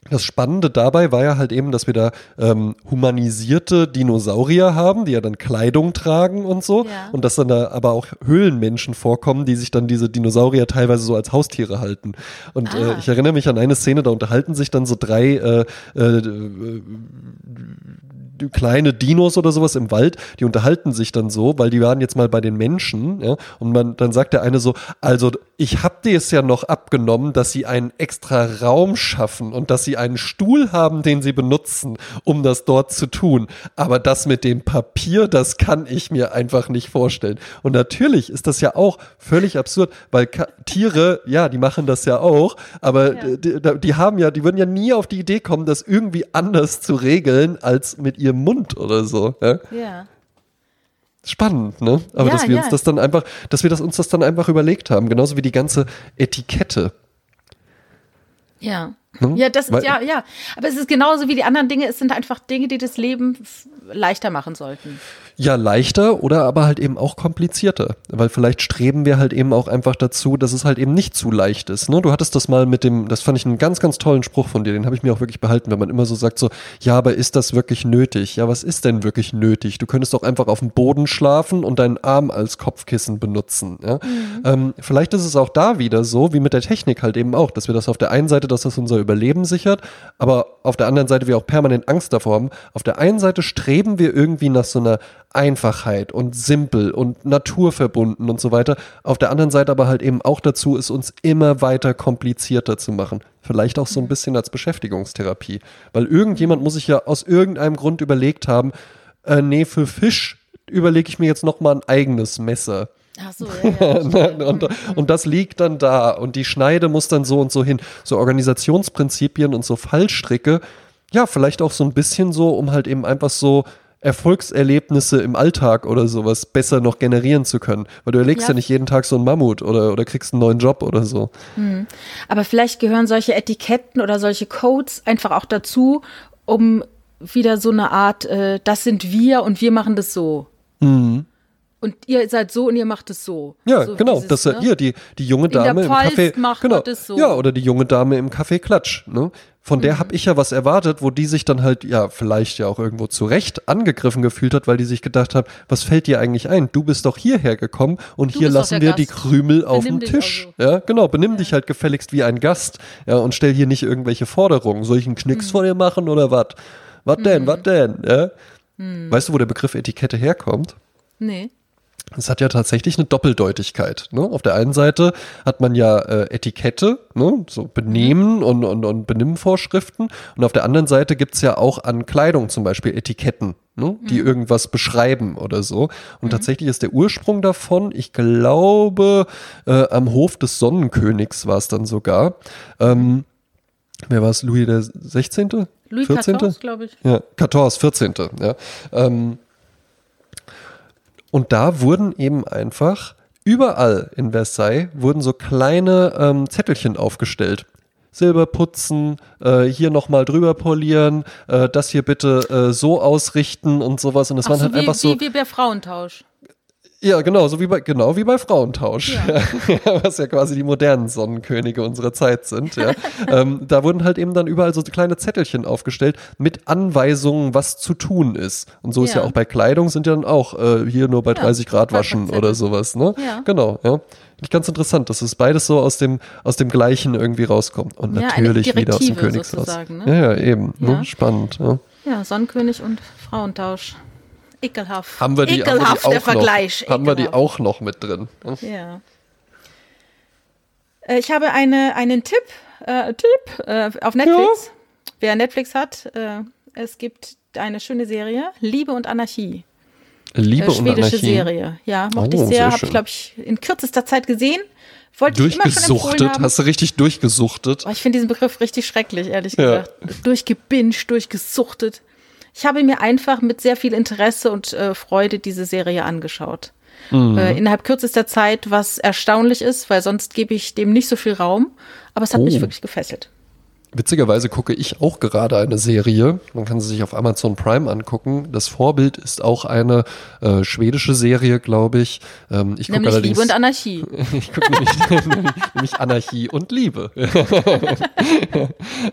das Spannende dabei war ja halt eben, dass wir da ähm, humanisierte Dinosaurier haben, die ja dann Kleidung tragen und so. Ja. Und dass dann da aber auch Höhlenmenschen vorkommen, die sich dann diese Dinosaurier teilweise so als Haustiere halten. Und äh, Ah. ich erinnere mich an eine Szene, da unterhalten sich dann so drei äh, äh, äh, kleine Dinos oder sowas im Wald, die unterhalten sich dann so, weil die waren jetzt mal bei den Menschen, ja, und man, dann sagt der eine so, also ich hab dir es ja noch abgenommen, dass sie einen extra Raum schaffen und dass sie einen Stuhl haben, den sie benutzen, um das dort zu tun. Aber das mit dem Papier, das kann ich mir einfach nicht vorstellen. Und natürlich ist das ja auch völlig absurd, weil Ka Tiere, ja, die machen das ja auch, aber Ja. die, die, haben ja, die würden ja nie auf die Idee kommen, das irgendwie anders zu regeln als mit ihrem Mund oder so. Ja? Ja. Spannend, ne? Aber Ja, dass wir ja. uns das dann einfach, dass wir das uns das dann einfach überlegt haben, genauso wie die ganze Etikette. Ja. Ne? Ja, das Weil- ja, ja. Aber es ist genauso wie die anderen Dinge. Es sind einfach Dinge, die das Leben leichter machen sollten. Ja, leichter oder aber halt eben auch komplizierter. Weil vielleicht streben wir halt eben auch einfach dazu, dass es halt eben nicht zu leicht ist. Ne? Du hattest das mal mit dem, das fand ich einen ganz, ganz tollen Spruch von dir, den habe ich mir auch wirklich behalten, wenn man immer so sagt, so, ja, aber ist das wirklich nötig? Ja, was ist denn wirklich nötig? Du könntest doch einfach auf dem Boden schlafen und deinen Arm als Kopfkissen benutzen. Ja? Mhm. Ähm, vielleicht ist es auch da wieder so, wie mit der Technik halt eben auch, dass wir das auf der einen Seite, dass das unser Überleben sichert, aber auf der anderen Seite wir auch permanent Angst davor haben. Auf der einen Seite streben wir irgendwie nach so einer Einfachheit und simpel und naturverbunden und so weiter. Auf der anderen Seite aber halt eben auch dazu, es uns immer weiter komplizierter zu machen. Vielleicht auch so ein bisschen als Beschäftigungstherapie. Weil irgendjemand muss sich ja aus irgendeinem Grund überlegt haben, äh, nee, für Fisch überlege ich mir jetzt nochmal ein eigenes Messer. Ach so, ja, ja, und, und, das liegt dann da und die Schneide muss dann so und so hin. So Organisationsprinzipien und so Fallstricke, ja, vielleicht auch so ein bisschen so, um halt eben einfach so Erfolgserlebnisse im Alltag oder sowas besser noch generieren zu können. Weil du erlegst ja, ja nicht jeden Tag so einen Mammut oder, oder kriegst einen neuen Job oder so. Hm. Aber vielleicht gehören solche Etiketten oder solche Codes einfach auch dazu, um wieder so eine Art, äh, das sind wir und wir machen das so. Mhm. Und ihr seid so und ihr macht es so. Ja, so genau. Dieses, das ne? hier die die junge Dame im Café. Macht genau. Das so. Ja, oder die junge Dame im Café Klatsch. Ne? Von mhm. der habe ich ja was erwartet, wo die sich dann halt ja vielleicht ja auch irgendwo zurecht angegriffen gefühlt hat, weil die sich gedacht hat, was fällt dir eigentlich ein? Du bist doch hierher gekommen und du hier lassen wir Gast. die Krümel auf dem Tisch. Also. Ja, genau. Benimm ja. dich halt gefälligst wie ein Gast. Ja, und stell hier nicht irgendwelche Forderungen. Soll ich einen Knicks mhm. vor dir machen oder was? Was denn? Mhm. Was denn? Ja? Mhm. Weißt du, wo der Begriff Etikette herkommt? Nee. Es hat ja tatsächlich eine Doppeldeutigkeit. Ne? Auf der einen Seite hat man ja äh, Etikette, ne? so Benehmen mhm. und, und, und Benimmvorschriften. Und auf der anderen Seite gibt's ja auch an Kleidung zum Beispiel Etiketten, ne? die mhm. irgendwas beschreiben oder so. Und mhm. tatsächlich ist der Ursprung davon, ich glaube, äh, am Hof des Sonnenkönigs war es dann sogar. Ähm, wer war es? Louis der 16.? Louis 14. glaube ich. Ja, 14, 14. Ja. Ähm, und da wurden eben einfach überall in Versailles wurden so kleine ähm, Zettelchen aufgestellt. Silber putzen, äh, hier nochmal drüber polieren, äh, das hier bitte äh, so ausrichten und sowas. Und es waren so, halt wie, einfach so. Wie, wie bei Frauentausch. Ja, genau, so wie bei, genau wie bei Frauentausch, ja. was ja quasi die modernen Sonnenkönige unserer Zeit sind. Ja. ähm, da wurden halt eben dann überall so kleine Zettelchen aufgestellt mit Anweisungen, was zu tun ist. Und so ja. ist ja auch bei Kleidung sind ja dann auch äh, hier nur bei 30 Grad waschen oder sowas. Ne? Ja. Genau, ja. Nicht ganz interessant, dass es beides so aus dem, aus dem Gleichen irgendwie rauskommt. Und natürlich wieder aus dem Königshaus. Ne? Ja, ja, eben. Ne? Spannend. Ja, Sonnenkönig und Frauentausch. Ekelhaft. Haben wir die, Ekelhaft, haben wir die der Vergleich. Noch, haben wir die auch noch mit drin? Ja. Äh, ich habe eine, einen Tipp, äh, Tipp äh, auf Netflix. Ja. Wer Netflix hat, äh, es gibt eine schöne Serie, Liebe und Anarchie. Liebe äh, und Anarchie. Schwedische Serie. Ja, mochte oh, ich sehr. Habe ich, glaube ich, in kürzester Zeit gesehen. Wollte durchgesuchtet, hast du richtig durchgesuchtet? Oh, ich finde diesen Begriff richtig schrecklich, ehrlich ja. gesagt. Durchgebinged, durchgesuchtet. Ich habe mir einfach mit sehr viel Interesse und äh, Freude diese Serie angeschaut. Mhm. Äh, innerhalb kürzester Zeit, was erstaunlich ist, weil sonst gebe ich dem nicht so viel Raum. Aber es hat oh. mich wirklich gefesselt. Witzigerweise gucke ich auch gerade eine Serie. Man kann sie sich auf Amazon Prime angucken. Das Vorbild ist auch eine äh, schwedische Serie, glaube ich. Ähm, ich nämlich allerdings, Liebe und Anarchie. ich gucke nämlich, nämlich Anarchie und Liebe.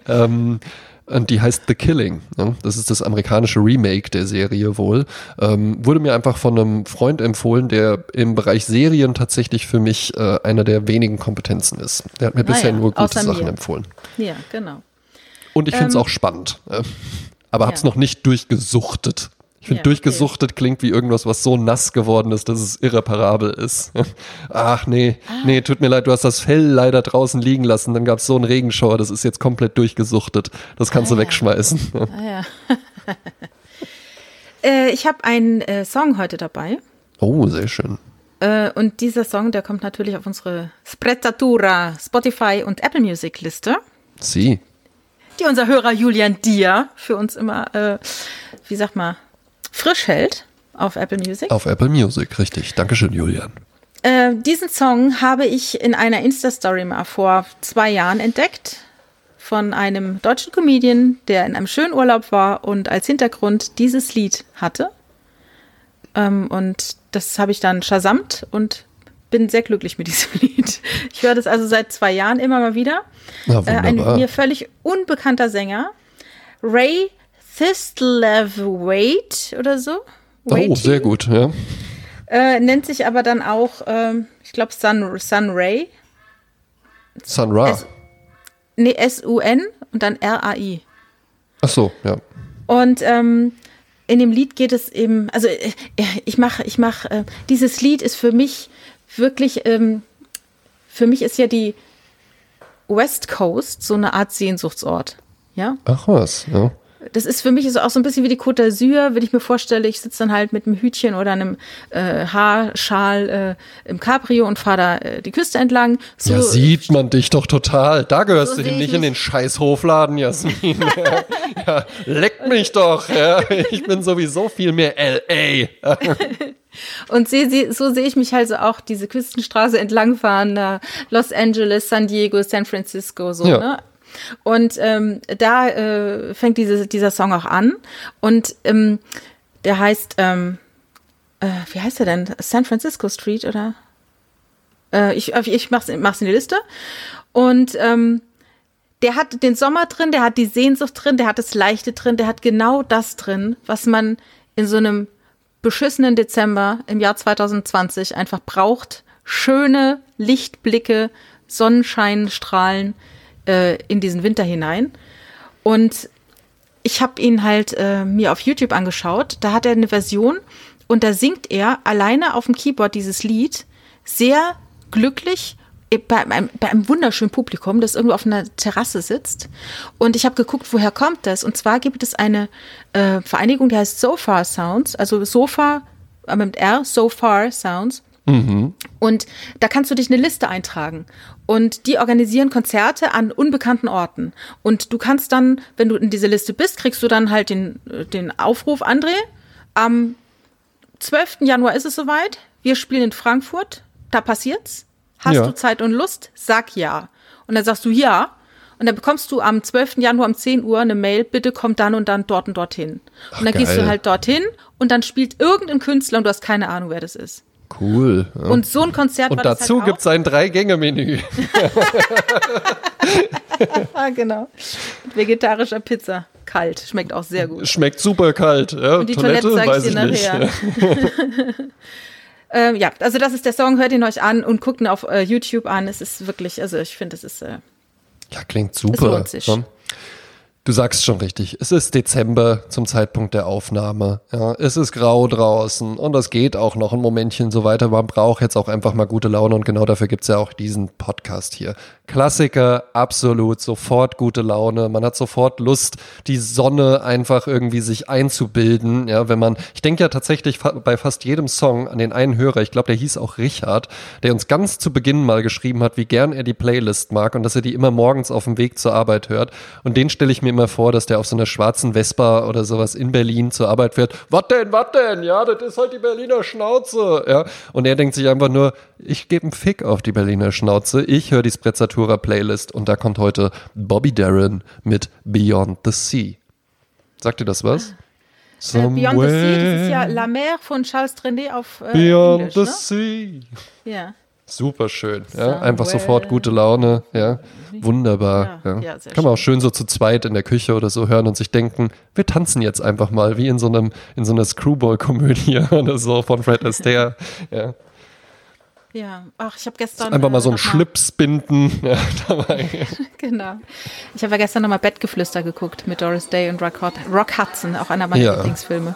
ähm, und die heißt The Killing. Ne? Das ist das amerikanische Remake der Serie wohl. Ähm, wurde mir einfach von einem Freund empfohlen, der im Bereich Serien tatsächlich für mich äh, einer der wenigen Kompetenzen ist. Der hat mir bisher ja, nur gute Sachen mir. empfohlen. Ja, genau. Und ich finde es ähm, auch spannend. Äh, aber ja. habe es noch nicht durchgesuchtet. Ich finde, ja, durchgesuchtet okay. klingt wie irgendwas, was so nass geworden ist, dass es irreparabel ist. Ach nee, ah. nee, tut mir leid, du hast das Fell leider draußen liegen lassen, dann gab es so einen Regenschauer, das ist jetzt komplett durchgesuchtet. Das kannst ah, du wegschmeißen. Ah, ja. äh, ich habe einen äh, Song heute dabei. Oh, sehr schön. Äh, und dieser Song, der kommt natürlich auf unsere Sprezzatura Spotify und Apple Music Liste. Sie. Die unser Hörer Julian Dia für uns immer, äh, wie sag mal, frisch hält auf Apple Music. Auf Apple Music, richtig. Dankeschön, Julian. Äh, diesen Song habe ich in einer Insta-Story mal vor zwei Jahren entdeckt von einem deutschen Comedian, der in einem schönen Urlaub war und als Hintergrund dieses Lied hatte. Ähm, und das habe ich dann shazamt und bin sehr glücklich mit diesem Lied. Ich höre das also seit zwei Jahren immer mal wieder. Na, Äh, ein mir völlig unbekannter Sänger, Ray Thistlewaite oder so. oh, Waite, sehr gut, ja. Äh, nennt sich aber dann auch, ähm, ich glaube, Sun, Sun Ray. Sun Ra. Es- Nee, S-U-N und dann R-A-I. Ach so, ja. Und ähm, in dem Lied geht es eben, also äh, ich mache, ich mache, äh, dieses Lied ist für mich wirklich, ähm, für mich ist ja die West Coast so eine Art Sehnsuchtsort. Ja, Ach was, ja. Das ist für mich so auch so ein bisschen wie die Côte d'Azur, wenn ich mir vorstelle, ich sitze dann halt mit einem Hütchen oder einem äh, Haarschal äh, im Cabrio und fahre da äh, die Küste entlang. So, ja, sieht man dich doch total. Da gehörst So du hin, ich nicht in den scheiß Hofladen, Jasmin. ja, leck mich doch. Ja. Ich bin sowieso viel mehr L.A. Und seh, seh, so sehe ich mich halt so auch diese Küstenstraße entlangfahren, da Los Angeles, San Diego, San Francisco, so, Ja. ne? Und ähm, da äh, fängt diese, dieser Song auch an. Und ähm, der heißt, ähm, äh, wie heißt er denn? San Francisco Street, oder? Äh, ich ich mach's, mach's in die Liste. Und ähm, der hat den Sommer drin, der hat die Sehnsucht drin, der hat das Leichte drin, der hat genau das drin, was man in so einem beschissenen Dezember im Jahr 2020 einfach braucht. Schöne Lichtblicke, Sonnenscheinstrahlen äh, in diesen Winter hinein. Und ich habe ihn halt äh, mir auf YouTube angeschaut. Da hat er eine Version und da singt er alleine auf dem Keyboard dieses Lied sehr glücklich bei einem, bei einem wunderschönen Publikum, das irgendwo auf einer Terrasse sitzt. Und ich habe geguckt, woher kommt das? Und zwar gibt es eine äh, Vereinigung, die heißt Sofa Sounds, also Sofa mit R, Sofar Sounds. Und da kannst du dich eine Liste eintragen. Und die organisieren Konzerte an unbekannten Orten. Und du kannst dann, wenn du in diese Liste bist, kriegst du dann halt den, äh, den Aufruf, André, am 12. Januar ist es soweit. Wir spielen in Frankfurt. Da passiert's. Hast Ja. du Zeit und Lust? Sag ja. Und dann sagst du ja. Und dann bekommst du am 12. Januar um 10 Uhr eine Mail, bitte komm dann und dann dort und dorthin. Und dann gehst geil. du halt dorthin und dann spielt irgendein Künstler und du hast keine Ahnung, wer das ist. Cool. Ja. Und so ein Konzert Und dazu halt auch. gibt's ein Drei-Gänge-Menü. Ah, genau. Mit vegetarischer Pizza. Kalt. Schmeckt auch sehr gut. Schmeckt super kalt. Ja, Und die Toilette, Toilette weiß ich ich dir nicht. nachher. Ähm, ja, also das ist der Song. Hört ihn euch an und guckt ihn auf äh, YouTube an. Es ist wirklich, also ich finde, es ist äh, Ja, klingt super. lohnt sich. Ja. Du sagst schon richtig. Es ist Dezember zum Zeitpunkt der Aufnahme. Ja, es ist grau draußen und das geht auch noch ein Momentchen so weiter. Man braucht jetzt auch einfach mal gute Laune und genau dafür gibt's ja auch diesen Podcast hier. Klassiker, absolut, sofort gute Laune. Man hat sofort Lust, die Sonne einfach irgendwie sich einzubilden. Ja, wenn man, ich denke ja tatsächlich bei fast jedem Song an den einen Hörer, ich glaube, der hieß auch Richard, der uns ganz zu Beginn mal geschrieben hat, wie gern er die Playlist mag und dass er die immer morgens auf dem Weg zur Arbeit hört. Und den stelle ich mir immer vor, dass der auf so einer schwarzen Vespa oder sowas in Berlin zur Arbeit fährt. Was denn, was denn? Ja, das ist halt die Berliner Schnauze. Ja, und er denkt sich einfach nur, ich gebe einen Fick auf die Berliner Schnauze. Ich höre die Sprezzatura Playlist und da kommt heute Bobby Darin mit Beyond the Sea. Sagt dir das was? äh, Beyond the Sea. Das ist ja La Mer von Charles Trenet auf äh, Beyond Englisch, the ne? Sea. Ja. Super schön, ja. Einfach sofort gute Laune, ja. Wunderbar, Ja, ja. Kann man auch schön so zu zweit in der Küche oder so hören und sich denken, wir tanzen jetzt einfach mal, wie in so einem, in so einer Screwball-Komödie oder so von Fred Astaire, ja. Ja. Ach, ich habe gestern. Einfach mal äh, so einen noch Schlips binden, ja, dabei. Genau. Ich habe ja gestern nochmal Bettgeflüster geguckt mit Doris Day und Rock, Rock Hudson, auch einer meiner Ja. Lieblingsfilme.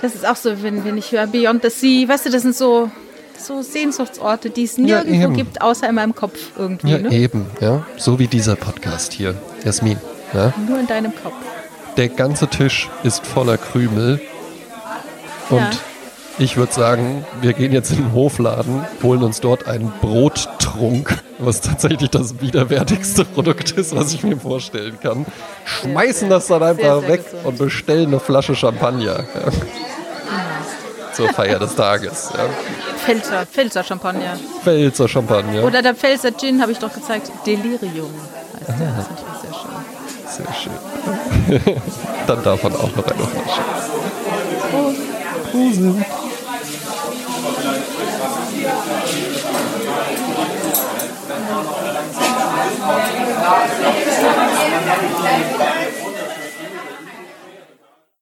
Das ist auch so, wenn, wenn ich höre Beyond the Sea, weißt du, das sind so, so Sehnsuchtsorte, die es Ja, nirgendwo eben. gibt, außer in meinem Kopf irgendwie. Ja, ne? eben, ja. So wie dieser Podcast hier, Jasmin, ja. Nur in deinem Kopf. Der ganze Tisch ist voller Krümel. Und Ja. ich würde sagen, wir gehen jetzt in den Hofladen, holen uns dort einen Brottrunk, was tatsächlich das widerwärtigste Produkt ist, was ich mir vorstellen kann. Schmeißen das dann einfach sehr weg gesund. und bestellen eine Flasche Champagner. Ja. Zur Feier des Tages. Ja. Pfälzer, Pfälzer Champagner. Pfälzer Champagner. Oder der Pfälzer Gin habe ich doch gezeigt. Delirium heißt der. Das finde ich auch sehr schön. Sehr schön. dann davon auch noch eine Flasche. Prost. Grusel. Thank